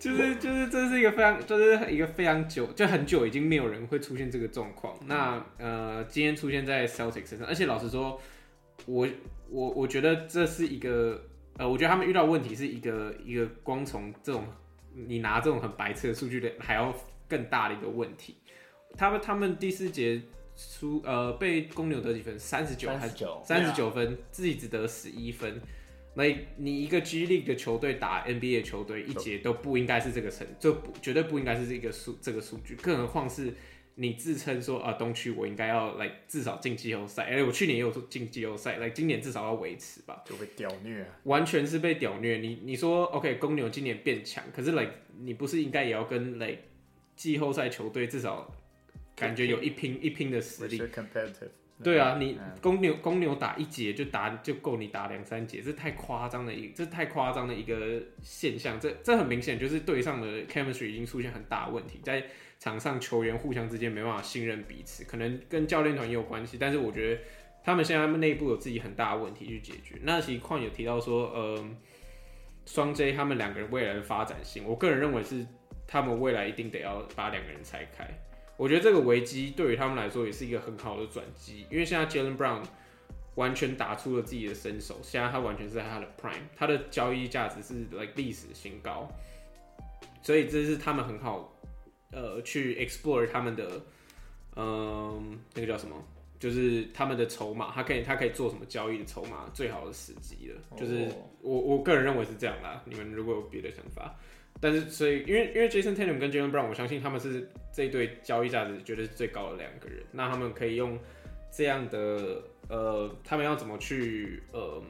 S3: 就是就是这是一个非常就是一个非常久就很久已经没有人会出现这个状况。那呃今天出现在 Celtics 身上，而且老实说，我我我觉得这是一个呃，我觉得他们遇到问题是一个一个光从这种你拿这种很白痴的数据的还要更大的一个问题。他们他们第四节输呃被公牛得几分？三十九还是九？三十九分，自己只得十一分。那你一个 G League 的球队打 NBA 球队一节都不应该是这个成，就不绝对不应该是这个数这个数据，更何况是你自称说啊东区我应该要来至少进季后赛，哎、欸、我去年也有进季后赛，来今年至少要维持吧，
S2: 就被屌虐、啊，
S3: 完全是被屌虐。你你说 OK 公牛今年变强，可是来你不是应该也要跟来季后赛球队至少感觉有一拼一拼的实力。对啊，你公牛公牛打一节就打就够你打两三节，这太夸张的一这太夸张的一个现象，这这很明显就是队上的 chemistry 已经出现很大的问题，在场上球员互相之间没办法信任彼此，可能跟教练团也有关系，但是我觉得他们现在他们内部有自己很大的问题去解决。那其实况有提到说，呃，双 J 他们两个人未来的发展性，我个人认为是他们未来一定得要把两个人拆开。我觉得这个危机对于他们来说也是一个很好的转机，因为现在 Jaylen Brown 完全打出了自己的身手，现在他完全是在他的 prime，他的交易价值是 like 历史新高，所以这是他们很好呃去 explore 他们的嗯、呃、那个叫什么，就是他们的筹码，他可以他可以做什么交易的筹码最好的时机了，就是我我个人认为是这样啦，你们如果有别的想法。但是，所以因为因为 Jason Tatum 跟 Jalen Brown，我相信他们是这一对交易价值绝对是最高的两个人。那他们可以用这样的呃，他们要怎么去呃，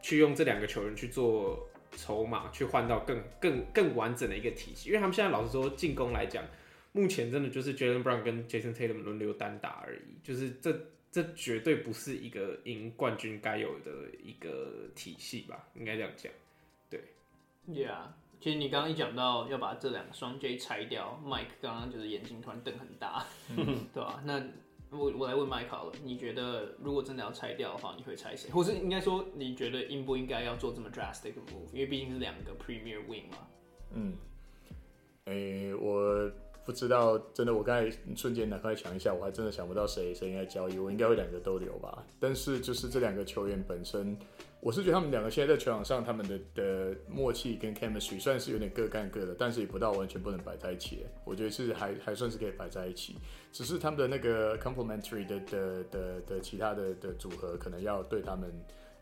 S3: 去用这两个球员去做筹码，去换到更更更完整的一个体系。因为他们现在老实说，进攻来讲，目前真的就是 Jalen Brown 跟 Jason Tatum 轮流单打而已。就是这这绝对不是一个赢冠军该有的一个体系吧？应该这样讲。对
S1: ，Yeah。其实你刚刚一讲到要把这两个双 J 拆掉，Mike 刚刚就是眼睛突然瞪很大，嗯、[LAUGHS] 对吧？那我我来问 Mike 好了，你觉得如果真的要拆掉的话，你会拆谁？或是应该说，你觉得应不应该要做这么 drastic move？因为毕竟是两个 Premier Wing 嘛。
S2: 嗯，诶、欸，我不知道，真的，我刚才瞬间脑袋想一下，我还真的想不到谁谁应该交易，我应该会两个都留吧。但是就是这两个球员本身。我是觉得他们两个现在在球场上，他们的的默契跟 chemistry 算是有点各干各的，但是也不到完全不能摆在一起。我觉得是还还算是可以摆在一起，只是他们的那个 complementary 的的的的其他的的组合，可能要对他们。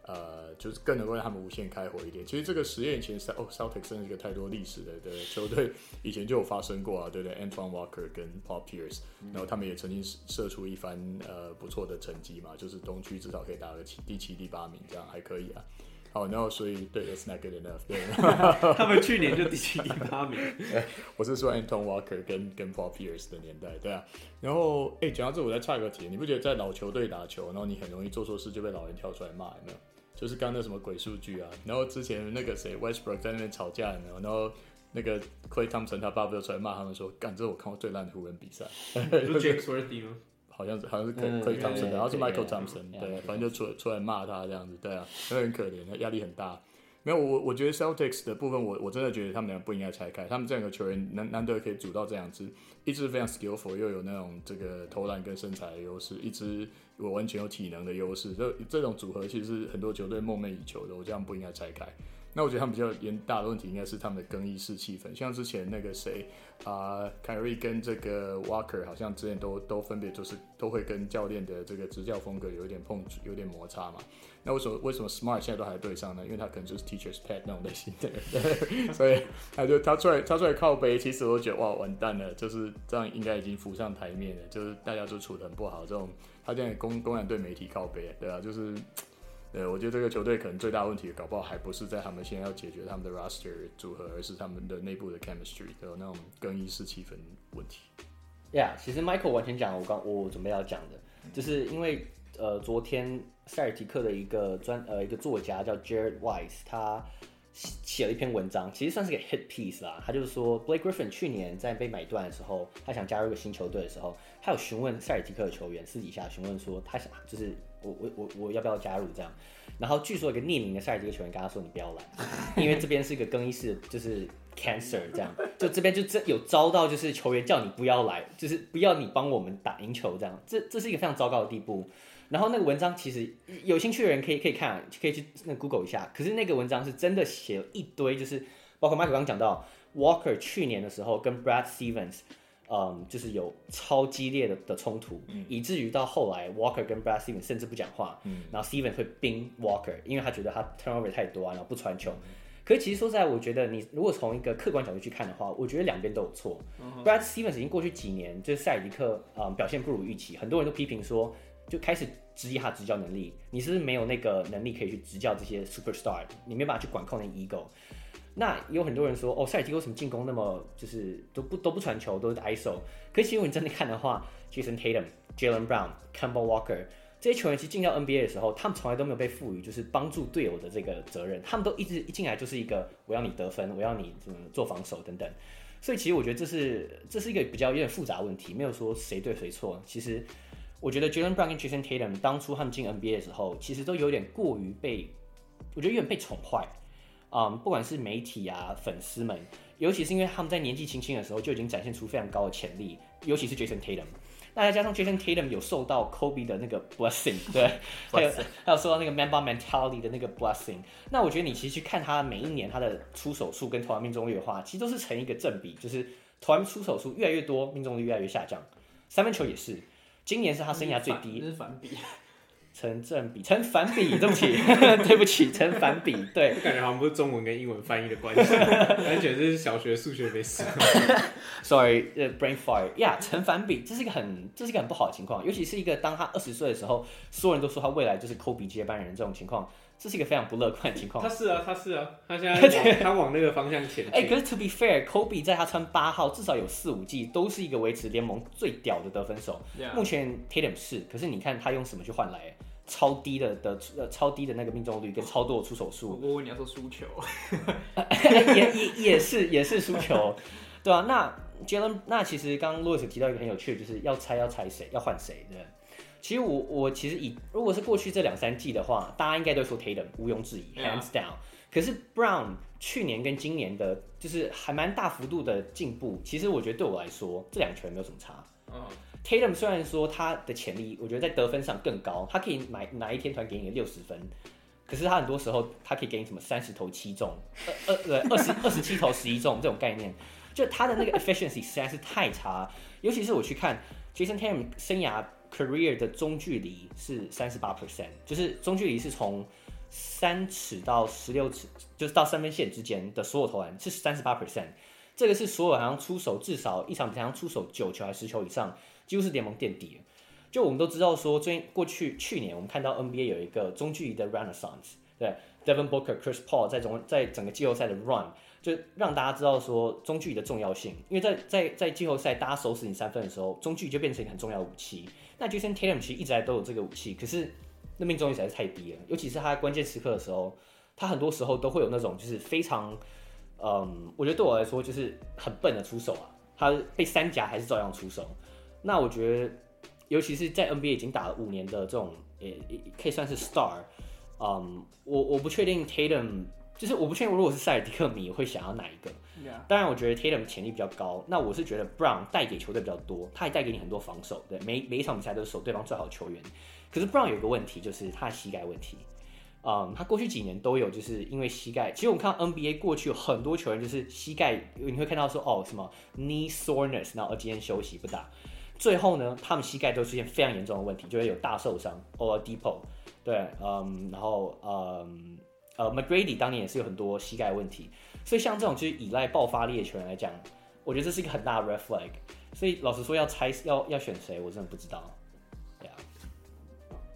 S2: 呃，就是更能够让他们无限开火一点。其实这个实验以前是哦，Celtics 真是一个太多历史的的球队，以前就有发生过啊，对不对？Antoine Walker 跟 Paul Pierce，然后他们也曾经射出一番呃不错的成绩嘛，就是东区至少可以打个七第七、第八名，这样还可以啊。好，然后所以对，It's not good enough。对，[LAUGHS]
S3: 他们去年就第七、第八名。[LAUGHS]
S2: 我是说 Antoine Walker 跟跟 Paul Pierce 的年代，对啊。然后哎，讲到这，我再插一个题，你不觉得在老球队打球，然后你很容易做错事就被老人跳出来骂，有没有？就是刚那什么鬼数据啊，然后之前那个谁 Westbrook 在那边吵架，然后那个 Clay Thompson 他爸爸就出来骂他们说，干，这是我看过最烂的湖人比赛。
S3: 是 James Worthy 吗？[LAUGHS]
S2: 好像是好像是 Clay Thompson，然后是 Michael Thompson，对，反正就出出来骂他这样子，对啊，那很可怜，他压力很大。没有我，我觉得 Celtics 的部分我，我我真的觉得他们俩不应该拆开。他们这两个球员难难得可以组到这样子，一支非常 skillful，又有那种这个投篮跟身材的优势，一支我完全有体能的优势。这这种组合其实很多球队梦寐以求的。我这样不应该拆开。那我觉得他们比较严大的问题应该是他们的更衣室气氛，像之前那个谁啊，凯瑞跟这个 Walker 好像之前都都分别就是都会跟教练的这个执教风格有一点碰有点摩擦嘛。那为什么为什么 Smart 现在都还对上呢？因为他可能就是 Teacher's Pet 那种类型的，[LAUGHS] 所以他就他出来他出来靠背，其实我觉得哇完蛋了，就是这样应该已经浮上台面了，就是大家都处得很不好，这种他现在公公然对媒体靠背，对啊，就是。对，我觉得这个球队可能最大问题，搞不好还不是在他们现在要解决他们的 roster 组合，而是他们的内部的 chemistry，还有那种更衣室气氛问题。
S4: Yeah，其实 Michael 完全讲了我刚我准备要讲的，就是因为呃，昨天塞尔提克的一个专呃一个作家叫 Jared Weiss，他写了一篇文章，其实算是个 hit piece 啦。他就是说，Blake Griffin 去年在被买断的时候，他想加入一个新球队的时候，他有询问塞尔提克的球员，私底下询问说，他想就是。我我我我要不要加入这样？然后据说一个匿名的塞尔提克球员跟他说：“你不要来，[LAUGHS] 因为这边是一个更衣室，就是 cancer 这样。就这边就这有遭到，就是球员叫你不要来，就是不要你帮我们打赢球这样。这这是一个非常糟糕的地步。然后那个文章其实有兴趣的人可以可以看，可以去那 Google 一下。可是那个文章是真的写了一堆，就是包括 Michael 刚刚讲到 Walker 去年的时候跟 Brad Stevens。嗯，就是有超激烈的的冲突，嗯、以至于到后来，Walker 跟 Brad Stevens 甚至不讲话，嗯、然后 Stevens 会冰 Walker，因为他觉得他 turnover 太多啊，然后不传球。嗯、可是其实说实在，我觉得你如果从一个客观角度去看的话，我觉得两边都有错。嗯、Brad Stevens 已经过去几年，就是塞尔提克嗯表现不如预期，很多人都批评说，就开始质疑他执教能力，你是不是没有那个能力可以去执教这些 superstar，你没办法去管控那 ego。那有很多人说，哦，塞尔提为什么进攻那么就是都不都不传球，都是 ISO。可是其实你真的看的话，Jason Tatum、Jalen Brown、Campbell Walker 这些球员其实进到 NBA 的时候，他们从来都没有被赋予就是帮助队友的这个责任，他们都一直一进来就是一个我要你得分，我要你怎么做防守等等。所以其实我觉得这是这是一个比较有点复杂问题，没有说谁对谁错。其实我觉得 Jaylen Brown 跟 Jason Tatum 当初他们进 NBA 的时候，其实都有点过于被，我觉得有点被宠坏。不管是媒体啊、粉丝们，尤其是因为他们在年纪轻轻的时候就已经展现出非常高的潜力，尤其是 Jason Tatum。那再加上 Jason Tatum 有受到 Kobe 的那个 blessing，对，[LAUGHS] 还有还有受到那个 Mamba mentality 的那个 blessing。那我觉得你其实去看他每一年他的出手数跟投篮命中率的话，其实都是成一个正比，就是投篮出手数越来越多，命中率越来越下降。三分球也是，今年是他生涯最低，
S1: 这是反比。
S4: 成正比，成反比，对不起，[LAUGHS] 对不起，成反比，对，
S3: 感觉好像不是中文跟英文翻译的关系，[LAUGHS] 感觉这是小学数学没事。
S4: Sorry，呃、uh,，brain fire，yeah，成反比，这是一个很，这是一个很不好的情况，尤其是一个当他二十岁的时候，所有人都说他未来就是 Kobe 接班人这种情况。这是一个非常不乐观的情况。[LAUGHS]
S3: 他是啊，他是啊，他现在 [LAUGHS] 他往那个方向前进。
S4: 哎、欸，可是 to be fair，Kobe 在他穿八号至少有四五季都是一个维持联盟最屌的得分手。目前 Tatum 是，可是你看他用什么去换来？超低的的呃超低的那个命中率跟超多的出手数。
S1: 我问你要说输球，[LAUGHS]
S4: 也也也是也是输球，对啊。那 Jalen，那其实刚刚 Louis 提到一个很有趣的，就是要猜要猜谁要换谁，对。其实我我其实以如果是过去这两三季的话，大家应该都说 Tatum 毋庸置疑，hands down。可是 Brown 去年跟今年的，就是还蛮大幅度的进步。其实我觉得对我来说，这两球没有什么差。嗯，Tatum 虽然说他的潜力，我觉得在得分上更高，他可以买哪一天团给你六十分。可是他很多时候他可以给你什么三十投七中，二二对二十二十七投十一中这种概念，就他的那个 efficiency 实在是太差。尤其是我去看 Jason Tatum 生涯。Career 的中距离是三十八 percent，就是中距离是从三尺到十六尺，就是到三分线之间的所有投篮是三十八 percent，这个是所有好像出手至少一场比赛出手九球还是十球以上，几乎是联盟垫底。就我们都知道说，最近过去去年我们看到 NBA 有一个中距离的 Renaissance，对，Devin Booker、Chris Paul 在中在整个季后赛的 Run。就让大家知道说中距离的重要性，因为在在在季后赛大家手死你三分的时候，中距离就变成一个很重要的武器。那 Jason Tatum 其实一直来都有这个武器，可是那命中率实在是太低了，尤其是他关键时刻的时候，他很多时候都会有那种就是非常，嗯，我觉得对我来说就是很笨的出手啊，他被三夹还是照样出手。那我觉得，尤其是在 NBA 已经打了五年的这种，也也可以算是 star，嗯，我我不确定 Tatum。就是我不确定，如果是塞尔迪克迷会想要哪一个当然，我觉得 Tatum 潜力比较高。那我是觉得 Brown 带给球队比较多，他也带给你很多防守。对，每每一场比赛都是守对方最好的球员。可是 Brown 有个问题，就是他的膝盖问题。嗯，他过去几年都有，就是因为膝盖。其实我们看 NBA 过去有很多球员，就是膝盖你会看到说哦什么 knee soreness，然后今天休息不打。最后呢，他们膝盖都出现非常严重的问题，就会有大受伤。Oladipo，对，嗯，然后嗯。呃，McGrady 当年也是有很多膝盖问题，所以像这种就是依赖爆发力的球员来讲，我觉得这是一个很大的 red flag。所以老实说，要猜要要选谁，我真的不知道。对啊。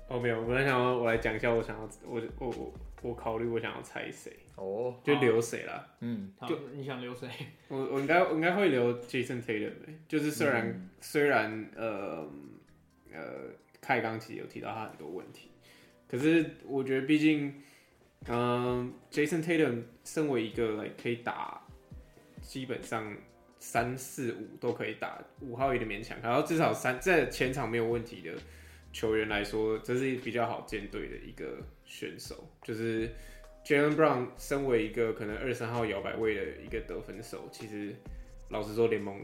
S3: 哦，没有，我来想要我来讲一下，我想要我我我我考虑我想要猜谁
S2: 哦，
S3: 就留谁啦。
S1: 嗯，就你想留谁？
S3: 我我应该我应该会留 Jason Tatum，就是虽然、嗯、虽然呃呃，开刚其实有提到他很多问题，可是我觉得毕竟。嗯、，Jason Tatum 身为一个可以打，基本上三四五都可以打，五号有点勉强，然后至少三在前场没有问题的球员来说，这是比较好建队的一个选手。就是 Jalen Brown 身为一个可能二三号摇摆位的一个得分手，其实老实说联盟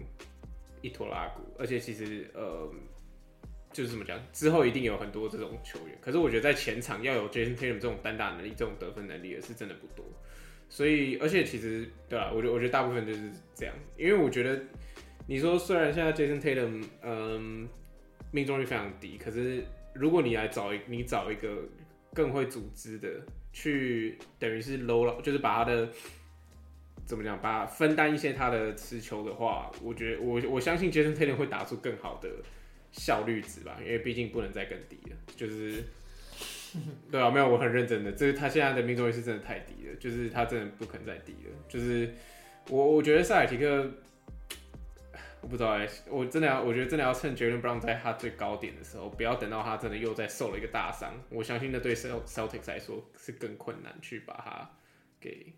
S3: 一拖拉库，而且其实呃。就是这么讲，之后一定有很多这种球员。可是我觉得在前场要有 Jason Tatum 这种单打能力、这种得分能力也是真的不多。所以，而且其实对啊，我觉我觉得大部分就是这样。因为我觉得你说虽然现在 Jason Tatum 嗯命中率非常低，可是如果你来找一你找一个更会组织的，去等于是 low 了，就是把他的怎么讲，把分担一些他的持球的话，我觉得我我相信 Jason Tatum 会打出更好的。效率值吧，因为毕竟不能再更低了。就是，对啊，没有，我很认真的。这是他现在的命中率是真的太低了，就是他真的不可能再低了。就是我，我觉得塞尔提克，我不知道哎、我真的要，我觉得真的要趁杰伦布朗在他最高点的时候，不要等到他真的又再受了一个大伤。我相信那对 Celtics 来说是更困难去把他给，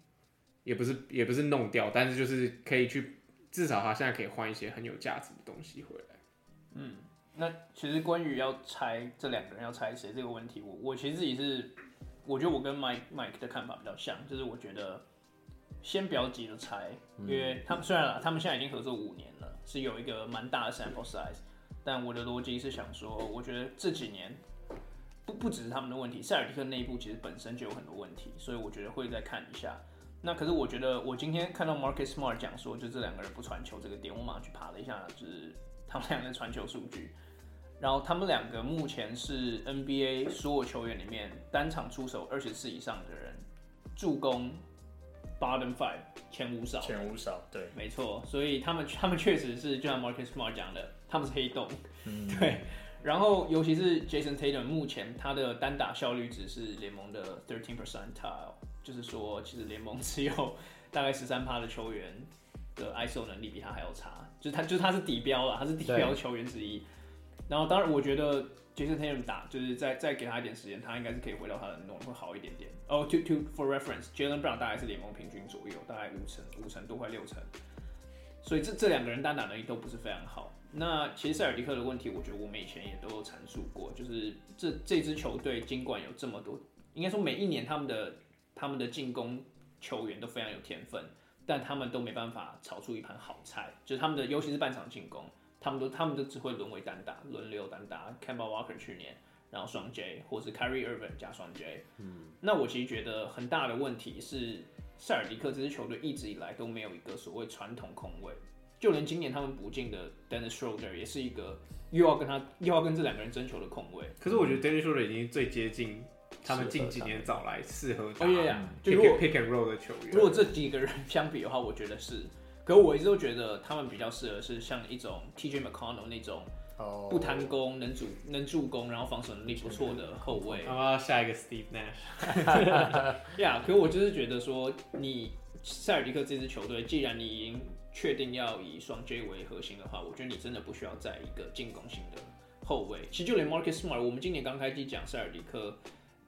S3: 也不是也不是弄掉，但是就是可以去，至少他现在可以换一些很有价值的东西回来。
S1: 嗯。那其实关于要猜这两个人要猜谁这个问题，我我其实自己是，我觉得我跟 Mike Mike 的看法比较像，就是我觉得先不要急着猜，因为他们虽然他们现在已经合作五年了，是有一个蛮大的 sample size，但我的逻辑是想说，我觉得这几年不不只是他们的问题，塞尔提克内部其实本身就有很多问题，所以我觉得会再看一下。那可是我觉得我今天看到 Marcus Smart 讲说，就这两个人不传球这个点，我马上去爬了一下，就是他们两个的传球数据。然后他们两个目前是 NBA 所有球员里面单场出手二十次以上的人，助攻 bottom five 前五少，
S2: 前五少，对，
S1: 没错。所以他们 [LAUGHS] 他们确实是就像 Marcus Smart 讲的，他们是黑洞，嗯、对。然后尤其是 Jason Tatum，目前他的单打效率值是联盟的 thirteen percentile，就是说其实联盟只有大概十三趴的球员的 ISO 能力比他还要差，就是他就是他是底标了，他是底标球员之一。然后，当然，我觉得 Jason Tatum 打，就是再再给他一点时间，他应该是可以回到他的能力会好一点点。哦、oh,，to to for reference，Jalen Brown 大概是联盟平均左右，大概五成、五成多快六成。所以这这两个人单打能力都不是非常好。那其实塞尔迪克的问题，我觉得我们以前也都有阐述过，就是这这支球队尽管有这么多，应该说每一年他们的他们的进攻球员都非常有天分，但他们都没办法炒出一盘好菜，就是他们的尤其是半场进攻。他们都他们都只会沦为单打，轮流单打。Camel Walker 去年，然后双 J，或是 Kyrie Irving 加双 J。嗯，那我其实觉得很大的问题是，塞尔迪克这支球队一直以来都没有一个所谓传统控卫，就连今年他们补进的 Dennis Schroeder 也是一个又要跟他又要跟这两个人争球的控卫。
S3: 可是我觉得 Dennis Schroeder 已经最接近他们近几年找来适合打
S1: pick
S3: and roll 的球员。
S1: 如果这几个人相比的话，我觉得是。可我一直都觉得他们比较适合是像一种 TJ McConnell 那种，不贪功能主能助攻，然后防守能力不错的后卫。
S3: 啊，下一个 Steve Nash。
S1: 呀，[LAUGHS] yeah, 可我就是觉得说，你塞尔迪克这支球队，既然你已经确定要以双 J 为核心的话，我觉得你真的不需要再一个进攻型的后卫。其实就连 Marcus Smart，我们今年刚开机讲塞尔迪克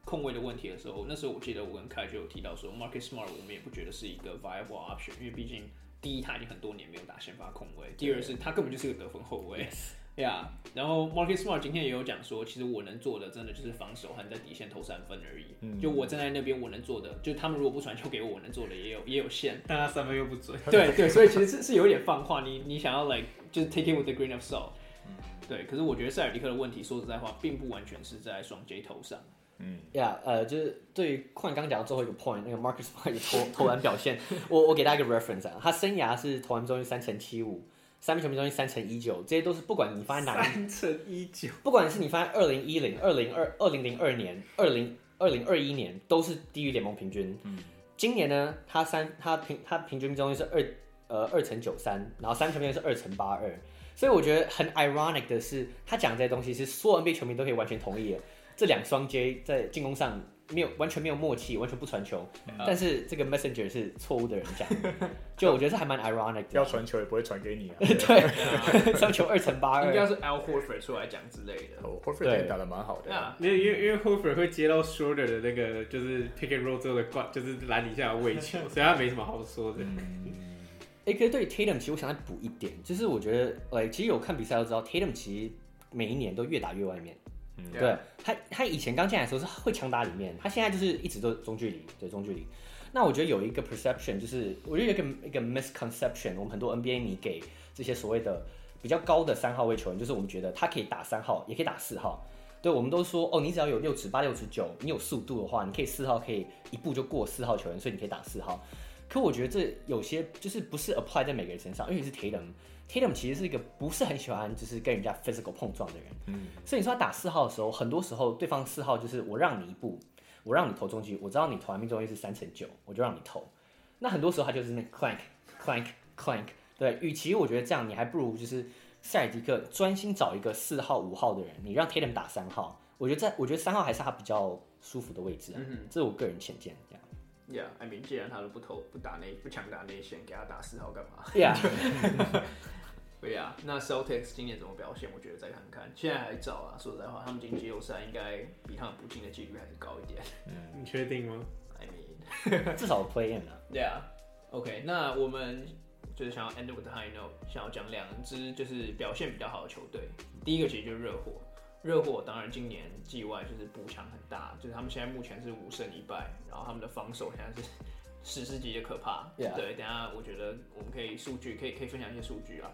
S1: 控卫的问题的时候，那时候我记得我跟凯就有提到说，Marcus Smart 我们也不觉得是一个 viable option，因为毕竟。第一，他已经很多年没有打先发控卫；第二是他根本就是个得分后卫，呀。Yeah, 然后 Marcus Smart 今天也有讲说，其实我能做的真的就是防守和在底线投三分而已。嗯、就我站在那边，我能做的，就他们如果不传球给我，我能做的也有也有限。
S3: 但他三分又不准。
S1: 对对，所以其实是是有点放话，你你想要 like 就是 take it with a grain of salt。嗯、对，可是我觉得塞尔迪克的问题，说实在话，并不完全是在双 J 头上。
S4: 嗯，呀，yeah, 呃，就是对于矿刚讲到最后一个 point，那个 Marcus [LAUGHS] Smart 的投投篮表现，我我给大家一个 reference 啊，他生涯是投篮中心三乘七五，三分球命中率三乘一九，这些都是不管你放在哪里，
S3: 三乘一九，
S4: 不管是你放在二零一零、二零二、二零零二年、二零二零二一年，都是低于联盟平均。嗯，今年呢，他三他平他平均命中率是二呃二乘九三，然后三分球命中率是二乘八二，所以我觉得很 ironic 的是，他讲这些东西是所有 NBA 球迷都可以完全同意的。这两双 J 在进攻上没有完全没有默契，完全不传球。嗯、但是这个 Messenger 是错误的人讲，[LAUGHS] 就我觉得这还蛮 ironic 的。
S2: 要传球也不会传给你啊。[LAUGHS]
S4: 对，上球二乘八二，
S1: 应该是 Al Horford 出来讲之类的。
S2: 哦，Horford 打得蛮好的。
S3: 因为因为因为 Horford 会接到 Schroeder 的那个就是 pick and roll 之后的挂，就是篮底下的位球，[LAUGHS] 所以他没什么好说的。嗯。
S4: 哎，可是对 Tatum 其实我想再补一点，就是我觉得，哎，其实有看比赛都知道，Tatum 其实每一年都越打越外面。对他，他以前刚进来的时候是会强打里面，他现在就是一直都中距离，对中距离。那我觉得有一个 perception，就是我觉得有一个一个 misconception，我们很多 NBA 你给这些所谓的比较高的三号位球员，就是我们觉得他可以打三号，也可以打四号。对，我们都说哦，你只要有六尺八、六尺九，你有速度的话，你可以四号可以一步就过四号球员，所以你可以打四号。可我觉得这有些就是不是 apply 在每个人身上，因为是 Tatum。Tatum 其实是一个不是很喜欢就是跟人家 physical 碰撞的人，嗯，所以你说他打四号的时候，很多时候对方四号就是我让你一步，我让你投中距，我知道你投完命中率是三成九，我就让你投。那很多时候他就是那 clank clank clank，对，与其我觉得这样，你还不如就是塞尔迪克专心找一个四号五号的人，你让 Tatum 打三号，我觉得在我觉得三号还是他比较舒服的位置啊，嗯哼，这是我个人浅见，这样。
S1: Yeah，I mean，既然他都不投不打内不强打内线，给他打四号干嘛
S4: ？Yeah。[LAUGHS] [LAUGHS] [LAUGHS]
S1: 对呀，那 Celtics 今年怎么表现？我觉得再看看。现在还早啊，说实在话，他们进季后赛应该比他们不进的几率还是高一点。
S3: 嗯，你确定吗
S1: ？I mean，[LAUGHS]
S4: 至少 play in 啊。
S1: 对啊。OK，那我们就是想要 end with the high note，想要讲两支就是表现比较好的球队。第一个其实就是热火，热火当然今年季外就是补强很大，就是他们现在目前是五胜一败，然后他们的防守现在是 [LAUGHS] 史诗级的可怕。对，等下我觉得我们可以数据可以可以分享一些数据啊。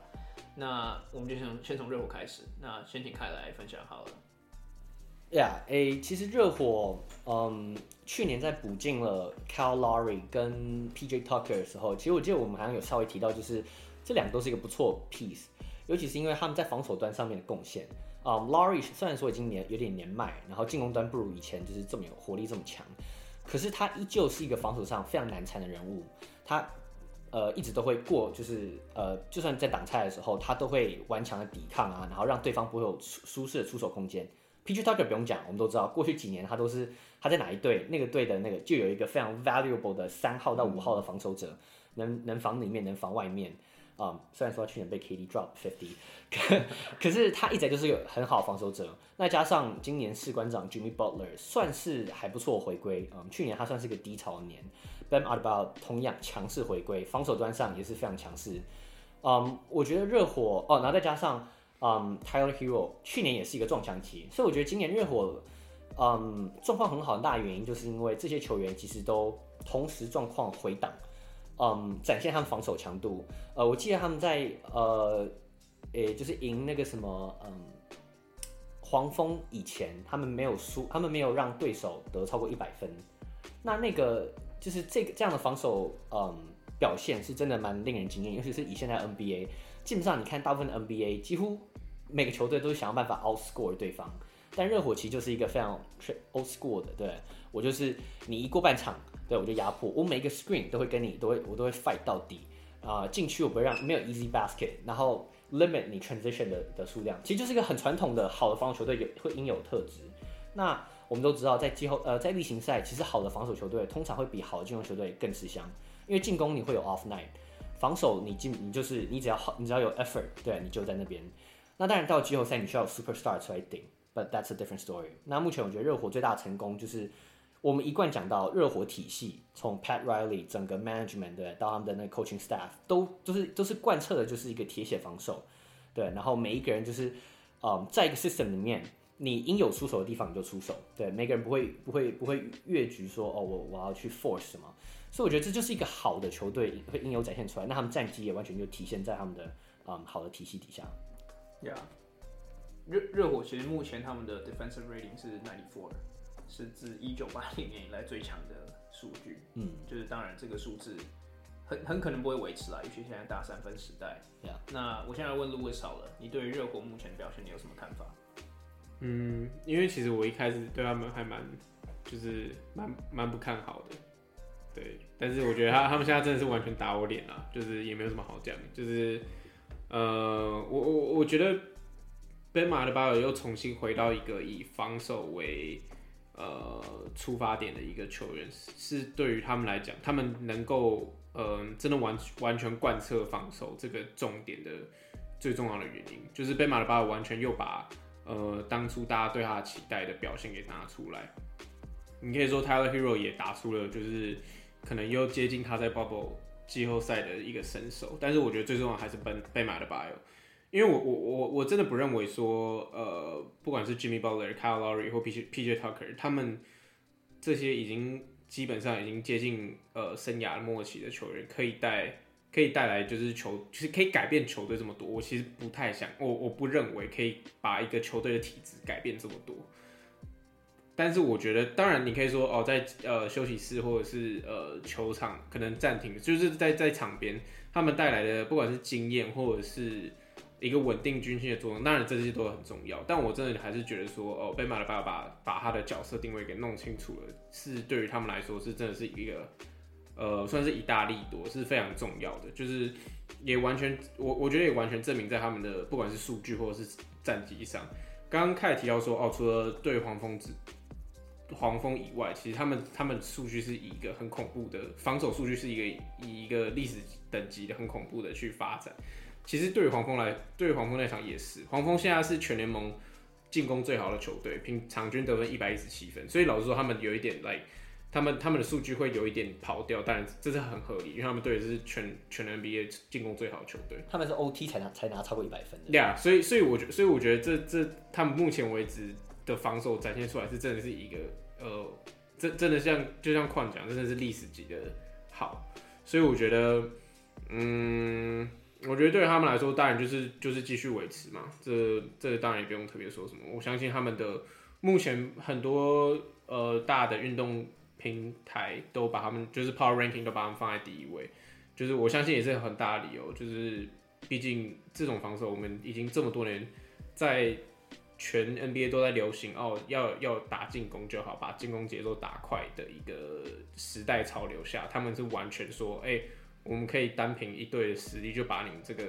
S1: 那我们就先先从热火开始，那先请凯来分享好了。
S4: 呀，诶，其实热火，嗯，去年在补进了 Cal Lowry 跟 PJ Tucker 的时候，其实我记得我们好像有稍微提到，就是这两个都是一个不错 piece，尤其是因为他们在防守端上面的贡献。啊、um,，Lowry 虽然说已经年有点年迈，然后进攻端不如以前就是这么有活力这么强，可是他依旧是一个防守上非常难缠的人物。他呃一直都会过，就是呃就算在挡拆的时候，他都会顽强的抵抗啊，然后让对方不会有舒适的出手空间。PG Tucker 不用讲，我们都知道过去几年他都是他在哪一队，那个队的那个就有一个非常 valuable 的三号到五号的防守者，能能防里面，能防外面。啊、虽然说去年被 KD drop fifty，[LAUGHS] 可可是他一直就是有很好防守者。那加上今年士官长 Jimmy Butler 算是还不错回归，嗯，去年他算是个低潮年。Bam Adebayo 同样强势回归，防守端上也是非常强势。嗯，我觉得热火哦，然后再加上嗯 Tyler Hero 去年也是一个撞墙期，所以我觉得今年热火嗯状况很好，很大原因就是因为这些球员其实都同时状况回档。嗯，展现他们防守强度。呃，我记得他们在呃，诶，就是赢那个什么，嗯，黄蜂以前，他们没有输，他们没有让对手得超过一百分。那那个就是这个这样的防守，嗯，表现是真的蛮令人惊艳。尤其是以现在 NBA，基本上你看大部分的 NBA，几乎每个球队都是想办法 outscore 对方。但热火其实就是一个非常 old school 的，对，我就是你一过半场。对，我就压迫，我每一个 screen 都会跟你，都会我都会 fight 到底啊！呃、进去我不会让没有 easy basket，然后 limit 你 transition 的的数量，其实就是一个很传统的好的防守球队有会应有特质。那我们都知道，在季后呃在例行赛，其实好的防守球队通常会比好的进攻球队更吃香，因为进攻你会有 off night，防守你进你就是你只要好，你只要有 effort，对，你就在那边。那当然到季后赛你需要有 superstar 出来顶，but that's a different story。那目前我觉得热火最大的成功就是。我们一贯讲到热火体系，从 Pat Riley 整个 management 对，到他们的那个 coaching staff 都都是都是贯彻的，就是一个铁血防守，对，然后每一个人就是，嗯，在一个 system 里面，你应有出手的地方你就出手，对，每个人不会不会不会越局说哦我我要去 force 什么，所以我觉得这就是一个好的球队会应有展现出来，那他们战绩也完全就体现在他们的嗯好的体系底下。
S1: Yeah，热热火其实目前他们的 defensive rating 是 ninety four。是自一九八零年以来最强的数据，嗯，就是当然这个数字很很可能不会维持啦，尤其现在大三分时代。
S4: Yeah.
S1: 那我现在问 Louis 好了，你对于热火目前的表现你有什么看法？
S3: 嗯，因为其实我一开始对他们还蛮就是蛮蛮不看好的，对，但是我觉得他他们现在真的是完全打我脸了，就是也没有什么好讲，就是呃，我我我觉得贝马的巴尔又重新回到一个以防守为呃，出发点的一个球员是对于他们来讲，他们能够呃真的完完全贯彻防守这个重点的最重要的原因，就是贝马的巴尔完全又把呃当初大家对他的期待的表现给拿出来。你可以说 Tyler Hero 也打出了，就是可能又接近他在 Bubble 季后赛的一个身手，但是我觉得最重要还是 Bam Adebayo。因为我我我我真的不认为说，呃，不管是 Jimmy Butler、Kyle Lowry 或 PJ PJ Tucker，他们这些已经基本上已经接近呃生涯末期的球员，可以带可以带来就是球，就是可以改变球队这么多。我其实不太想，我我不认为可以把一个球队的体质改变这么多。但是我觉得，当然你可以说哦，在呃休息室或者是呃球场可能暂停，就是在在场边他们带来的不管是经验或者是。一个稳定军心的作用，当然这些都很重要，但我真的还是觉得说，哦，Bam Adebayo 把把把他的角色定位给弄清楚了，是对于他们来说是真的是一个，呃，算是以大利多，是非常重要的，就是也完全，我我觉得也完全证明在他们的不管是数据或者是战绩上，刚刚开始提到说，哦，除了对黄蜂之黄蜂以外，其实他们他们数据是一个很恐怖的防守数据是一个以一个历史等级的很恐怖的去发展。其实对于黄蜂来，对于黄蜂那场也是，黄蜂现在是全联盟进攻最好的球队，平场均得分一百一十七分，所以老实说，他们有一点来，他们他们的数据会有一点跑掉，但这是很合理，因为他们队的是全全 NBA 进攻最好的球队，
S4: 他们是 OT 才拿才拿超过一百分的，
S3: 对啊，所以所以我觉所以我觉得这这他们目前为止的防守展现出来是真的是一个呃，真真的像就像矿讲，真的是历史级的好，所以我觉得嗯。我觉得对他们来说，当然就是就是继续维持嘛，这这当然也不用特别说什么。我相信他们的目前很多呃大的运动平台都把他们就是 Power Ranking 都把他们放在第一位，就是我相信也是很大的理由，就是毕竟这种防守我们已经这么多年在全 NBA 都在流行哦，要要打进攻就好，把进攻节奏打快的一个时代潮流下，他们是完全说哎。我们可以单凭一队的实力就把你这个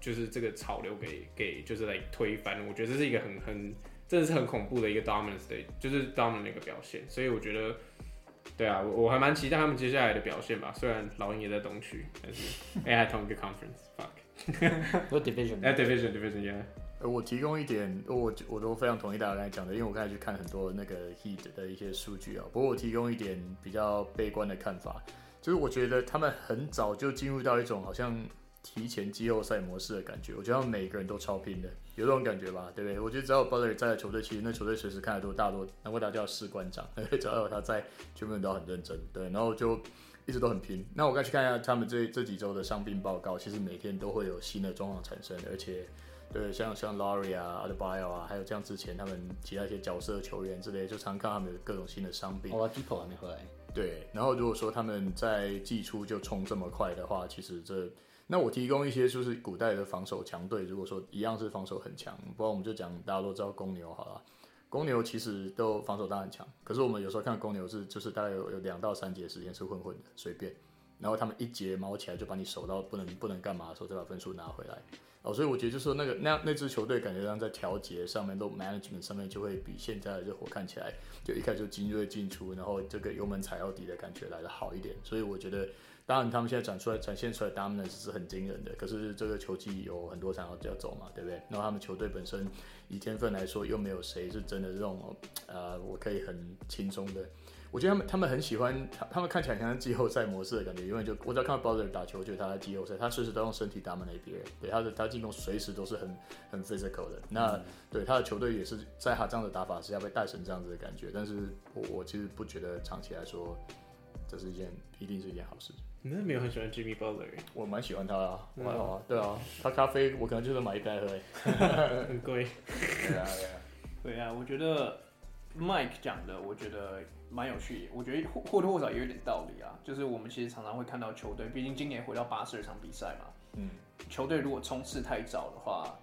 S3: 就是这个潮流给给就是来推翻，我觉得这是一个很很真的是很恐怖的一个 dominance 的，就是 dominant 的一个表现。所以我觉得，对啊，我我还蛮期待他们接下来的表现吧。虽然老鹰也在东区，但是 AI 同一个 conference，fuck，
S4: 我 division，
S3: 哎 division division yeah。
S2: 呃，我提供一点，我我都非常同意大家刚才讲的，因为我刚才去看很多那个 Heat 的一些数据啊。不过我提供一点比较悲观的看法。就是我觉得他们很早就进入到一种好像提前季后赛模式的感觉，我觉得他们每个人都超拼的，有这种感觉吧？对不对？我觉得只要有 Butler 在的球队，其实那球队随时看得都大多，难怪 [LAUGHS] 他叫士官长，只要有他在，全部人都很认真，对，然后就一直都很拼。那我刚去看一下他们这这几周的伤病报告，其实每天都会有新的状况产生，而且对，像像 Laurie 啊、Adebayo 啊，还有像之前他们其他一些角色球员之类，就常看他们有各种新的伤病。
S4: Oladipo 还没回来。
S2: 对，然后如果说他们在季初就冲这么快的话，其实这那我提供一些就是古代的防守强队，如果说一样是防守很强，不然我们就讲大家都知道公牛好了，公牛其实都防守当然强，可是我们有时候看公牛是就是大概有有两到三节时间是混混的随便，然后他们一节毛起来就把你守到不能不能干嘛的时候再把分数拿回来。哦，所以我觉得就是说那个那那支球队感觉上在调节上面，都 management 上面就会比现在的热火看起来就一开始就精锐进出，然后这个油门踩到底的感觉来得好一点。所以我觉得，当然他们现在展出来展现出来 dominance 是很惊人的，可是这个球季有很多场要要走嘛，对不对？然后他们球队本身以天分来说，又没有谁是真的这种呃，我可以很轻松的。我觉得他们他们很喜欢他，他们看起来像季后赛模式的感觉，因为就我只要看到 Butler 打球，就他在季后赛，他随时都用身体打满那边，对他的他进攻随时都是很很 physical 的。那、对他的球队也是在他这样的打法之下被带成这样子的感觉。但是我我其实不觉得长期来说这是一件一定是一件好事。
S3: 你真的没有很喜欢 Jimmy Butler？
S2: 我蛮喜欢他啊，蛮好啊，对啊，他咖啡我可能就是买一杯喝，
S3: 很贵。对
S2: 啊对啊，[LAUGHS]
S1: 对啊，我觉得 Mike 讲的，我觉得。蛮有趣，我觉得或或多或少也有点道理啊。就是我们其实常常会看到球队，毕竟今年回到八十二场比赛嘛，嗯，球队如果冲刺太早的话，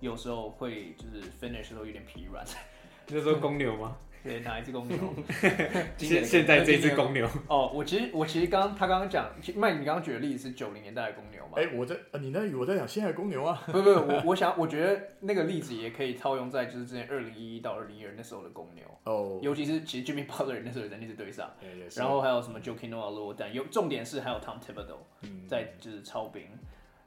S1: 有时候会就是 finish 的时候有点疲软。[LAUGHS]
S3: 那时候公牛吗？
S1: 对，哪一只公牛？[LAUGHS]
S3: 现现在这只公牛。
S1: 哦，我其实我其实刚他刚刚讲，麦你刚刚举的例子是九零年代的公牛嘛？
S2: 哎、欸，我在啊，你那语我在讲现在的公牛啊。
S1: 不不，我我想我觉得那个例子也可以套用在就是之前二零一一到二零一二那时候的公牛。哦。Oh. 尤其是其实 Jimmy Butler 那时候也在那支队上。然后还有什么 Joakim Noah 落单，有重点是还有 Tom Thibodeau 在就是超兵。嗯、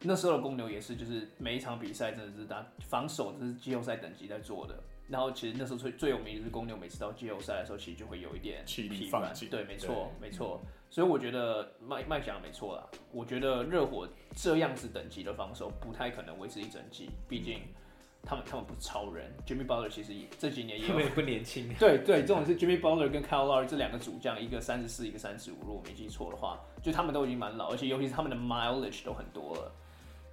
S1: 那时候的公牛也是就是每一场比赛真的是打防守，这是季后赛等级在做的。然后其实那时候最最有名就是公牛，每次到季后赛的时候，其实就会有一点疲软。对，没错，没错。所以我觉得麦麦讲的没错啦。我觉得热火这样子等级的防守不太可能维持一整季，毕竟他们他们不是超人。Jimmy Butler 其实也这几年也有
S3: 也不年轻。
S1: 对对，这种是 Jimmy Butler 跟 Kyle Lowry 这两个主将，一个三十四，一个三十五，如果没记错的话，就他们都已经蛮老，而且尤其是他们的 mileage 都很多了。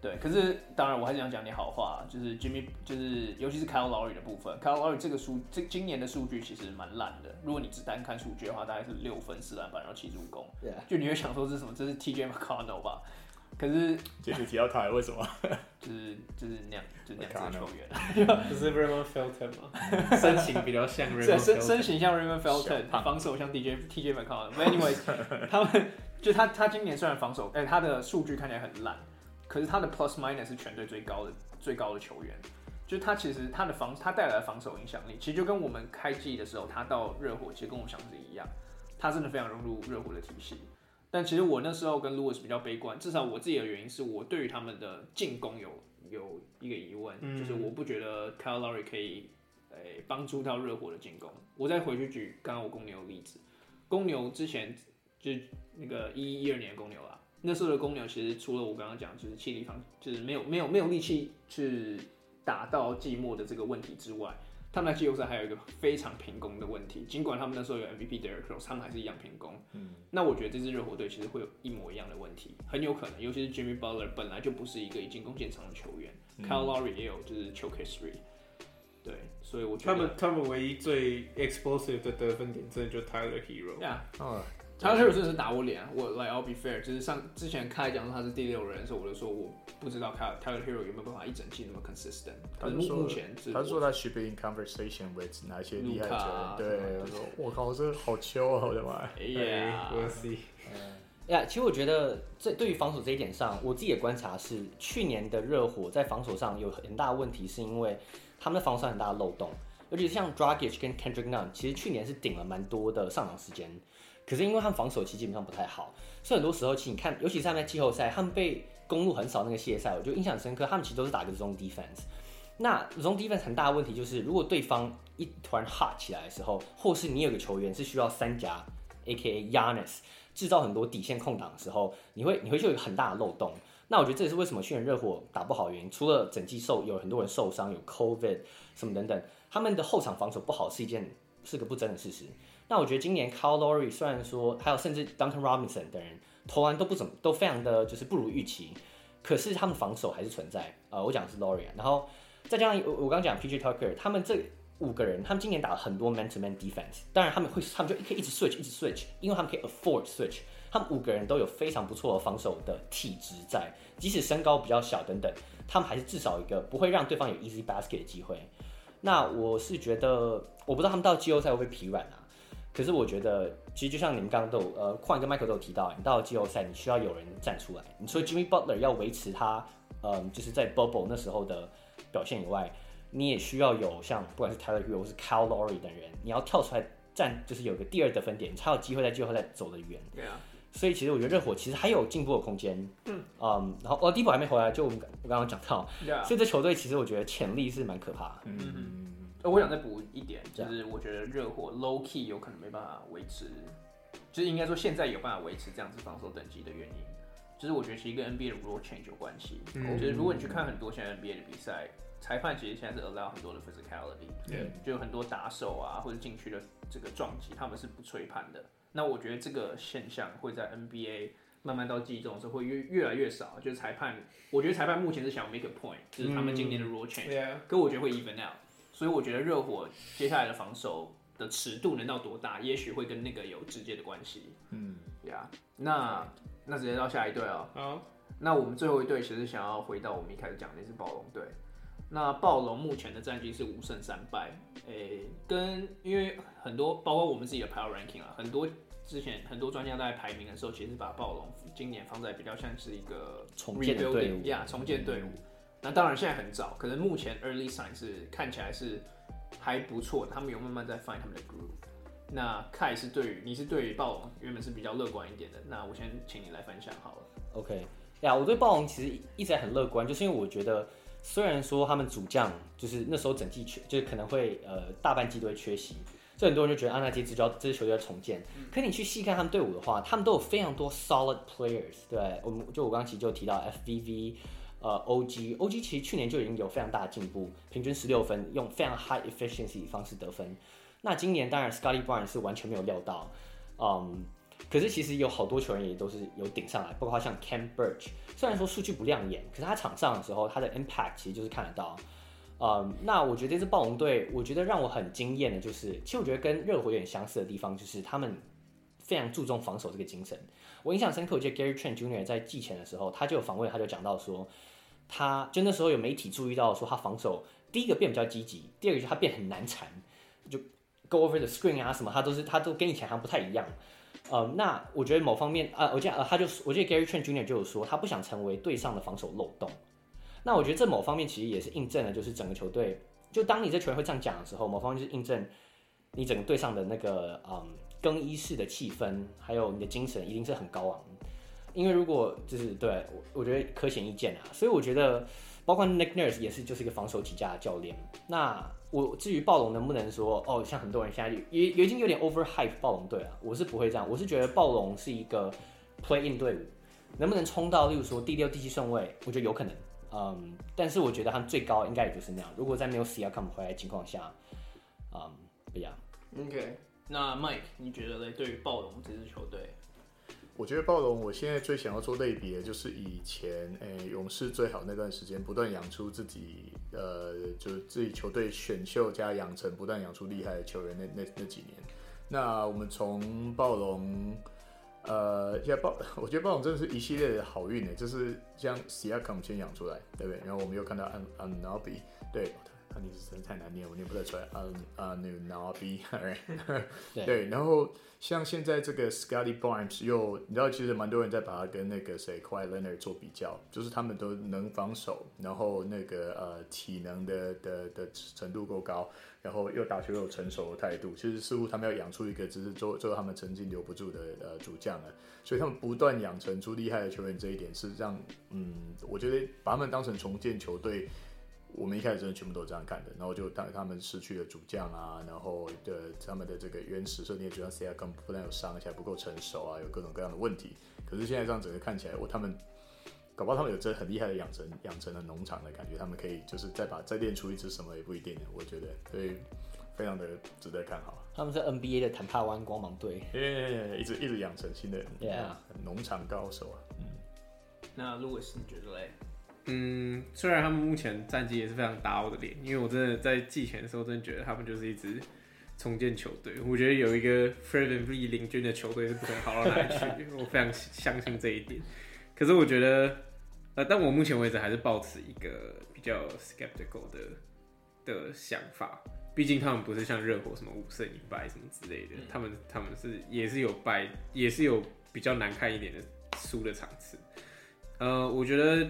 S1: 对，可是当然我还是想讲点好话，就是 Jimmy，就是尤其是 Kyle Lowry 的部分，Kyle Lowry 这个数，这今年的数据其实蛮烂的。如果你只单看数据的话，大概是六分四篮板，然后七助攻。对就你会想说这是什么？这是 TJ McConnell 吧？可是
S2: 这次提到他，为什么？[LAUGHS]
S1: 就是就是那样，就是那样子的球员。
S3: 不是 Raymond Felton 吗？[LAUGHS] 身形比较像 Raymond，
S1: 身身形像 Raymond Felton，防守像 DJ TJ McConnell。Anyways，[LAUGHS] 他们就他他今年虽然防守，哎，他的数据看起来很烂。可是他的 plus minus 是全队最高的最高的球员，就他其实他的防他带来的防守影响力，其实就跟我们开季的时候他到热火，其实跟我想的一样，他真的非常融入热火的体系。但其实我那时候跟 Lewis 比较悲观，至少我自己的原因是我对于他们的进攻有有一个疑问，嗯、就是我不觉得 Kyle Lowry 可以诶帮助到热火的进攻。我再回去举刚刚我公牛的例子，公牛之前就那个一一一二年的公牛啦。那时候的公牛其实除了我刚刚讲，就是气力方，就是没有没有没有力气去打到寂寞的这个问题之外，他们在季后赛还有一个非常平攻的问题，尽管他们那时候有 MVP Derrick Rose，他们还是一样平攻。嗯，那我觉得这支热火队其实会有一模一样的问题，很有可能，尤其是 Jimmy Butler 本来就不是一个以进攻见长的球员，嗯，Kyle Lowry 也有就是球 history。对，所以我觉得
S3: 他们他们唯一最 explosive 的得分点，真的就 Tyler Herro。
S1: Yeah. 嗯。他确实是打我脸，我 like I'll be fair，就是上之前开讲说他是第六人的时候，我就说我不知道他 Tyler Herro 有没有办法一整季那么 consistent。
S2: 他说目前是他说他 should be in conversation with 哪些厉害球员，对，他说我靠，这好球啊，我的妈
S3: ！Yeah，we'll see。
S4: 呀，其实我觉得这对于防守这一点上，我自己的观察是，去年的热火在防守上有很大的问题，是因为他们的防守很大的漏洞，尤其是像 Dragic 跟 Kendrick Nunn，其实去年是顶了蛮多的上场时间。可是因为他们防守其实基本上不太好，所以很多时候其实你看，尤其是他们在季后赛，他们被攻入很少那个系列赛，我就印象深刻。他们其实都是打个 zone defense。那 zone defense 很大的问题就是，如果对方一突然 hot 起来的时候，或是你有个球员是需要三夹，A.K.A. Giannis 制造很多底线空档的时候，你会你会就有很大的漏洞。那我觉得这也是为什么去年热火打不好的原因，除了整季受有很多人受伤，有 COVID 什么等等，他们的后场防守不好是一件是个不争的事实。那我觉得今年 Kyle Lowry 虽然说还有甚至 Duncan Robinson 等人投篮都不怎么都非常的就是不如预期，可是他们防守还是存在。呃，我讲的是 Lowry，然后再加上我我刚讲 PJ Tucker，他们这五个人，他们今年打了很多 man to man defense，当然他们会他们就可以一直 switch 一直 switch，因为他们可以 afford switch，他们五个人都有非常不错的防守的体质在，即使身高比较小等等，他们还是至少一个不会让对方有 easy basket 的机会。那我是觉得，我不知道他们到季后赛会不会疲软啊？可是我觉得，其实就像你们刚刚都有呃，矿跟 Michael 都有提到，你到了季后赛，你需要有人站出来。你除了 Jimmy Butler 要维持他，嗯，就是在 Bubble 那时候的表现以外，你也需要有像不管是 Tyler 或是 Kyle Lowry 等人，你要跳出来站，就是有个第二得分点，你才有机会在季后赛走得远。
S1: 对啊。
S4: 所以其实我觉得热火其实还有进步的空间。嗯。嗯，然后哦，迪波还没回来，就我们我刚刚讲到。Yeah. 所以这球队其实我觉得潜力是蛮可怕的。嗯嗯。
S1: 我想再补一点，就是我觉得热火 low key 有可能没办法维持，就是应该说现在有办法维持这样子防守等级的原因，就是我觉得其实跟 NBA 的 rule change 有关系。嗯，就是如果你去看很多现在 NBA 的比赛，裁判其实现在是 allow 很多的 physicality，对，就有很多打手啊或者禁区的这个撞击，他们是不吹判的。那我觉得这个现象会在 NBA 慢慢到季中的时候会越越来越少，就是裁判，我觉得裁判目前是想 make a point，就是他们今年的 rule change，嗯，可我觉得会 even out。所以我觉得热火接下来的防守的尺度能到多大，也许会跟那个有直接的关系。嗯，呀、yeah.，那那直接到下一队哦。好，那我们最后一队其实想要回到我们一开始讲的那支暴龙队。那暴龙目前的战绩是五胜三败，诶、欸，跟因为很多包括我们自己的 power ranking 啊，很多之前很多专家在排名的时候，其实把暴龙今年放在比较像是一个
S4: 重建队伍
S1: 呀，重建队伍。嗯那当然现在很早，可能目前 early sign 是看起来是还不错，他们有慢慢在 find 他们的 groove。那 Kai 是对于你是对于暴龙原本是比较乐观一点的，那我先请你来分享好了。
S4: OK，呀，我对暴龙其实一直很乐观，就是因为我觉得虽然说他们主将就是那时候整季缺，就是可能会呃大半季都会缺席，所以很多人就觉得啊，那这支就要这支球队要重建。嗯、可你去细看他们队伍的话，他们都有非常多 solid players，对，我们就我刚刚其实就提到 FVV。呃，OG，OG 其实去年就已经有非常大的进步，平均十六分，用非常 high efficiency 方式得分。那今年当然 Scottie Barnes 是完全没有料到，嗯，可是其实有好多球员也都是有顶上来，包括像 Cam Birch，虽然说数据不亮眼，可是他场上的时候他的 impact 其实就是看得到。嗯，那我觉得这支暴龙队，我觉得让我很惊艳的就是，其实我觉得跟热火有点相似的地方，就是他们非常注重防守这个精神。我印象深刻，我记得 Gary Trent Jr. 在季前的时候，他就访问，他就讲到说。他就那时候有媒体注意到说他防守第一个变比较积极，第二个就是他变很难缠，就 go over the screen 啊什么，他都是他都跟以前好像不太一样。呃，那我觉得某方面啊、我记得呃他就我记得 Gary Trent Jr. 就有说他不想成为队上的防守漏洞。那我觉得这某方面其实也是印证了，就是整个球队，就当你这球员会这样讲的时候，某方面就是印证你整个队上的那个嗯更衣室的气氛，还有你的精神一定是很高昂。因为如果就是对我，我觉得可显易见啊，所以我觉得包括 Nick Nurse 也是就是一个防守起家的教练。那我至于暴龙能不能说哦，像很多人现在也也已经有点 overhype 暴龙队了，我是不会这样，我是觉得暴龙是一个 play in 队伍，能不能冲到例如说第六、第七顺位，我觉得有可能，嗯，但是我觉得他们最高应该也就是那样。如果在没有 Siakam 回来的情况下，嗯，不一样。
S1: OK，那 Mike，你觉得嘞？对于暴龙这支球队？
S2: 我觉得暴龙，我现在最想要做类比的，就是以前诶、勇士最好那段时间，不断养出自己呃，就是自己球队选秀加养成，不断养出厉害的球员那那那几年。那我们从暴龙，呃，现在暴，[LAUGHS] 我觉得暴龙真的是一系列的好运呢，就是将 Siakam 先养出来，对不对？然后我们又看到 Anunoby，对。那你是真的太难念，我念不太出来。啊啊，Anunoby，[LAUGHS] 对。然后像现在这个 Scottie Barnes 又，你知道，其实蛮多人在把他跟那个谁 Quiet Leonard 做比较，就是他们都能防守，然后那个呃体能的的的程度够高，然后又打球又有成熟的态度。其实似乎他们要养出一个，只是做做他们曾经留不住的呃主将了。所以他们不断养成出厉害的球员，这一点是让嗯，我觉得把他们当成重建球队。我们一开始真的全部都这样看的，然后就当他们失去了主将啊，然后的他们的这个原始设定主将 Siakam 不但有伤而且还不够成熟啊，有各种各样的问题。可是现在这样整个看起来，我他们搞不好他们有这很厉害的养成养成了农场的感觉，他们可以就是再把再练出一支什么也不一定的，我觉得所以非常的值得看好。
S4: 他们是 NBA 的坦帕湾光芒队，[LAUGHS]
S2: 一直一直养成新的农场高手啊。嗯，
S1: 那 Louis 你觉得嘞？
S3: 嗯，虽然他们目前战绩也是非常打我的脸，因为我真的在季前的时候真的觉得他们就是一支重建球队。我觉得有一个 Fred VanVleet 领军的球队是不可能好到哪里去，[LAUGHS] 我非常相信这一点。可是我觉得，呃，但我目前为止还是保持一个比较 skeptical 的的想法，毕竟他们不是像热火什么五胜一败什么之类的，他们他们是也是有败，也是有比较难看一点的输的场次。呃，我觉得。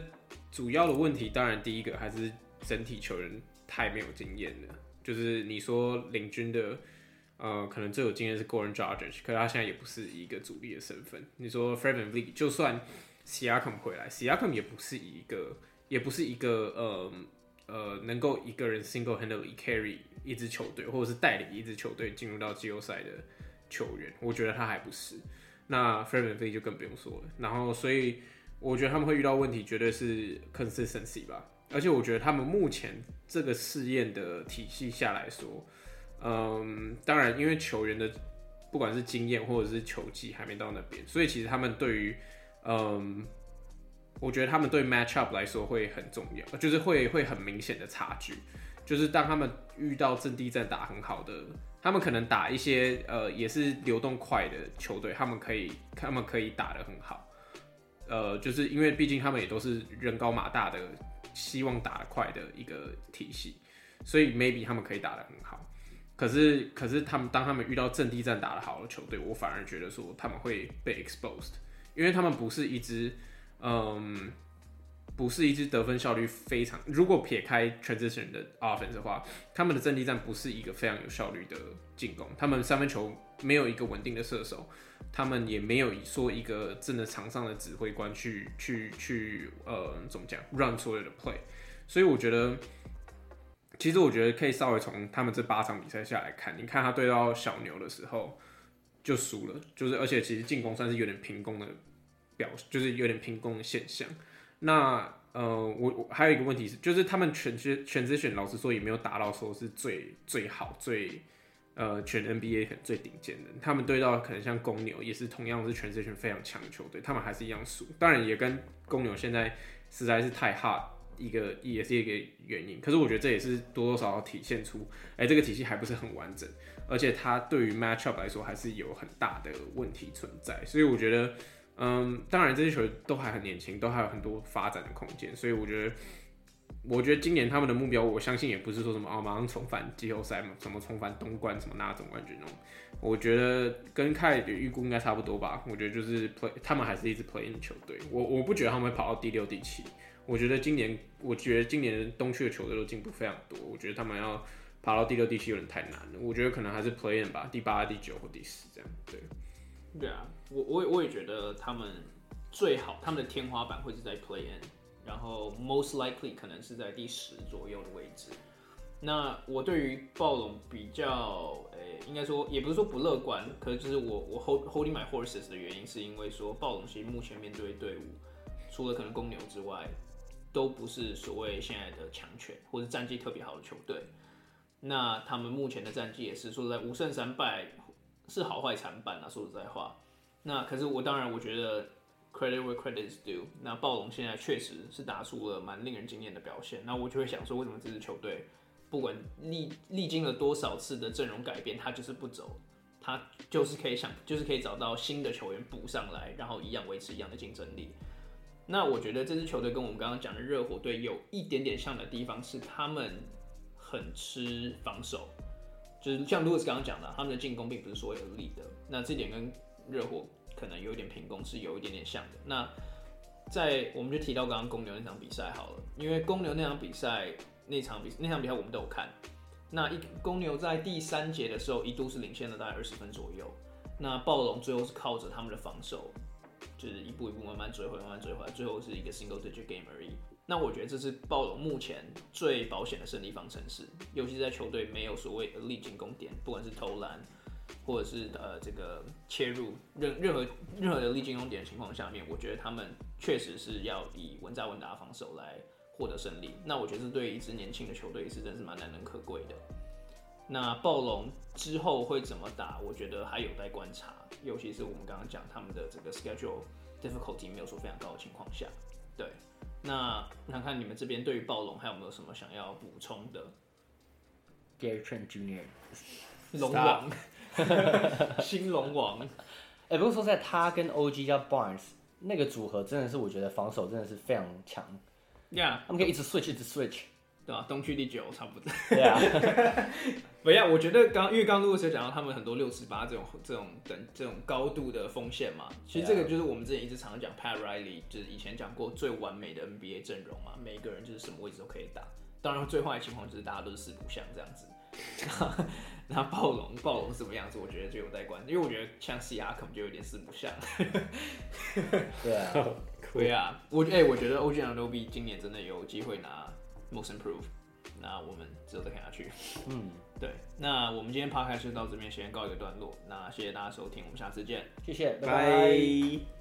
S3: 主要的问题，当然第一个还是整体球员太没有经验了。就是你说领军的，呃，可能最有经验是 Goran d r a g e 可他现在也不是一个主力的身份。你说 f r e d m a n l e e 就算 Siakam 回来，Siakam 也不是一个，也不是一个呃呃能够一个人 single handedly carry 一支球队，或者是带领一支球队进入到季后赛的球员。我觉得他还不是。那 f r e d m a n l e e 就更不用说了。然后所以。我觉得他们会遇到问题，绝对是 consistency 吧。而且我觉得他们目前这个试验的体系下来说，嗯，当然因为球员的不管是经验或者是球技还没到那边，所以其实他们对于，嗯，我觉得他们对 match up 来说会很重要，就是会会很明显的差距。就是当他们遇到阵地战打很好的，他们可能打一些呃也是流动快的球队，他们可以他们可以打得很好。呃，就是因为毕竟他们也都是人高马大的，希望打得快的一个体系，所以 maybe 他们可以打得很好。可是，可是他们当他们遇到阵地战打得好的球队，我反而觉得说他们会被 exposed，因为他们不是一支，嗯，不是一支得分效率非常。如果撇开 transition 的 offense 的话，他们的阵地战不是一个非常有效率的进攻，他们三分球没有一个稳定的射手。他们也没有说一个真的场上的指挥官去去去呃怎么讲 run 所有的 play，所以我觉得，其实我觉得可以稍微从他们这八场比赛下来看，你看他对到小牛的时候就输了，就是而且其实进攻算是有点平攻的表，就是有点平攻的现象。那呃我我还有一个问题是，就是他们全职全职选，老实说也没有达到说是最最好最。呃，全 NBA 最顶尖的，他们对到可能像公牛，也是同样是全世界非常强的球队，他们还是一样输。当然，也跟公牛现在实在是太 hard 一个，也是一个原因。可是我觉得这也是多多少少体现出，哎、这个体系还不是很完整，而且它对于 matchup 来说还是有很大的问题存在。所以我觉得，嗯，当然这些球都还很年轻，都还有很多发展的空间。所以我觉得。我觉得今年他们的目标，我相信也不是说什么哦，马上重返季后赛嘛，什么重返东冠，什么拿总冠军那种。我觉得跟凯的预估应该差不多吧。我觉得就是 play，他们还是一支 play in 的球队。我我不觉得他们会跑到第六、第七。我觉得今年，我觉得今年东区的球队都进步非常多。我觉得他们要跑到第六、第七有点太难了。我觉得可能还是 play in 吧，第八、第九或第十这样。对，
S1: 对啊，我我也我也觉得他们最好，他们的天花板会是在 play in。然后 most likely 可能是在第十左右的位置。那我对于暴龙比较，诶，应该说也不是说不乐观，可是就是我我 hold holding my horses 的原因，是因为说暴龙其实目前面对队伍，除了可能公牛之外，都不是所谓现在的强权或者战绩特别好的球队。那他们目前的战绩也是说在五胜三败，是好坏参半啊。说实在话，那可是我当然我觉得 credit where credit is due。那暴龙现在确实是打出了蛮令人惊艳的表现。那我就会想说，为什么这支球队不管历历经了多少次的阵容改变，他就是不走，他就是可以想，就是可以找到新的球员补上来，然后一样维持一样的竞争力。那我觉得这支球队跟我们刚刚讲的热火队有一点点像的地方是，他们很吃防守，就是像 Louis 刚刚讲的，他们的进攻并不是说有力的。那这点跟热火可能有一点平攻是有一点点像的。那在我们就提到刚刚公牛那场比赛好了，因为公牛那场比赛那场比那场比赛我们都有看。那一公牛在第三节的时候一度是领先了大概二十分左右，那暴龙最后是靠着他们的防守。就是一步一步慢慢追回，慢慢追回来，最后是一个 single digit game 而已。那我觉得这是暴龙目前最保险的胜利方程式，尤其是在球队没有所谓的力进攻点，不管是投篮或者是呃这个切入任任何任何的力进攻点的情况下面，我觉得他们确实是要以稳扎稳打防守来获得胜利。那我觉得这对于一支年轻的球队是真是蛮难能可贵的。那暴龙之后会怎么打？我觉得还有待观察，尤其是我们刚刚讲他们的这个 schedule difficulty 没有说非常高的情况下。对，那看看你们这边对于暴龙还有没有什么想要补充的
S4: ？Gary Trent Jr.
S1: 龙王，[LAUGHS] 新龙王。
S4: 哎、欸，不过说在他跟 OG 加 Barnes 那个组合，真的是我觉得防守真的是非常强。
S1: Yeah，
S4: 他们可以一直 switch，一直 switch。
S1: 对吧？东区第九差不多。
S4: 对啊，[LAUGHS]
S1: 不要，我觉得刚因为刚刚陆师讲到他们很多六尺八这种这种等这种高度的锋线嘛，其实这个就是我们之前一直常常讲 Pat Riley，就是以前讲过最完美的 NBA 阵容嘛，每一个人就是什么位置都可以打。当然最坏的情况就是大家都是四不像这样子。[LAUGHS] 那暴龙暴龙什么样子？我觉得就有待观，因为我觉得像 Siakam 就有点四不像。[LAUGHS]
S4: 对啊，
S1: 对啊，我哎、欸，我觉得 OG Anunoby 今年真的有机会拿。Most improved，那我们之后再看下去。
S4: 嗯，
S1: 对，那我们今天 podcast 就到这边先告一个段落。那谢谢大家收听，我们下次见，
S4: 谢谢，拜拜。
S3: 拜拜。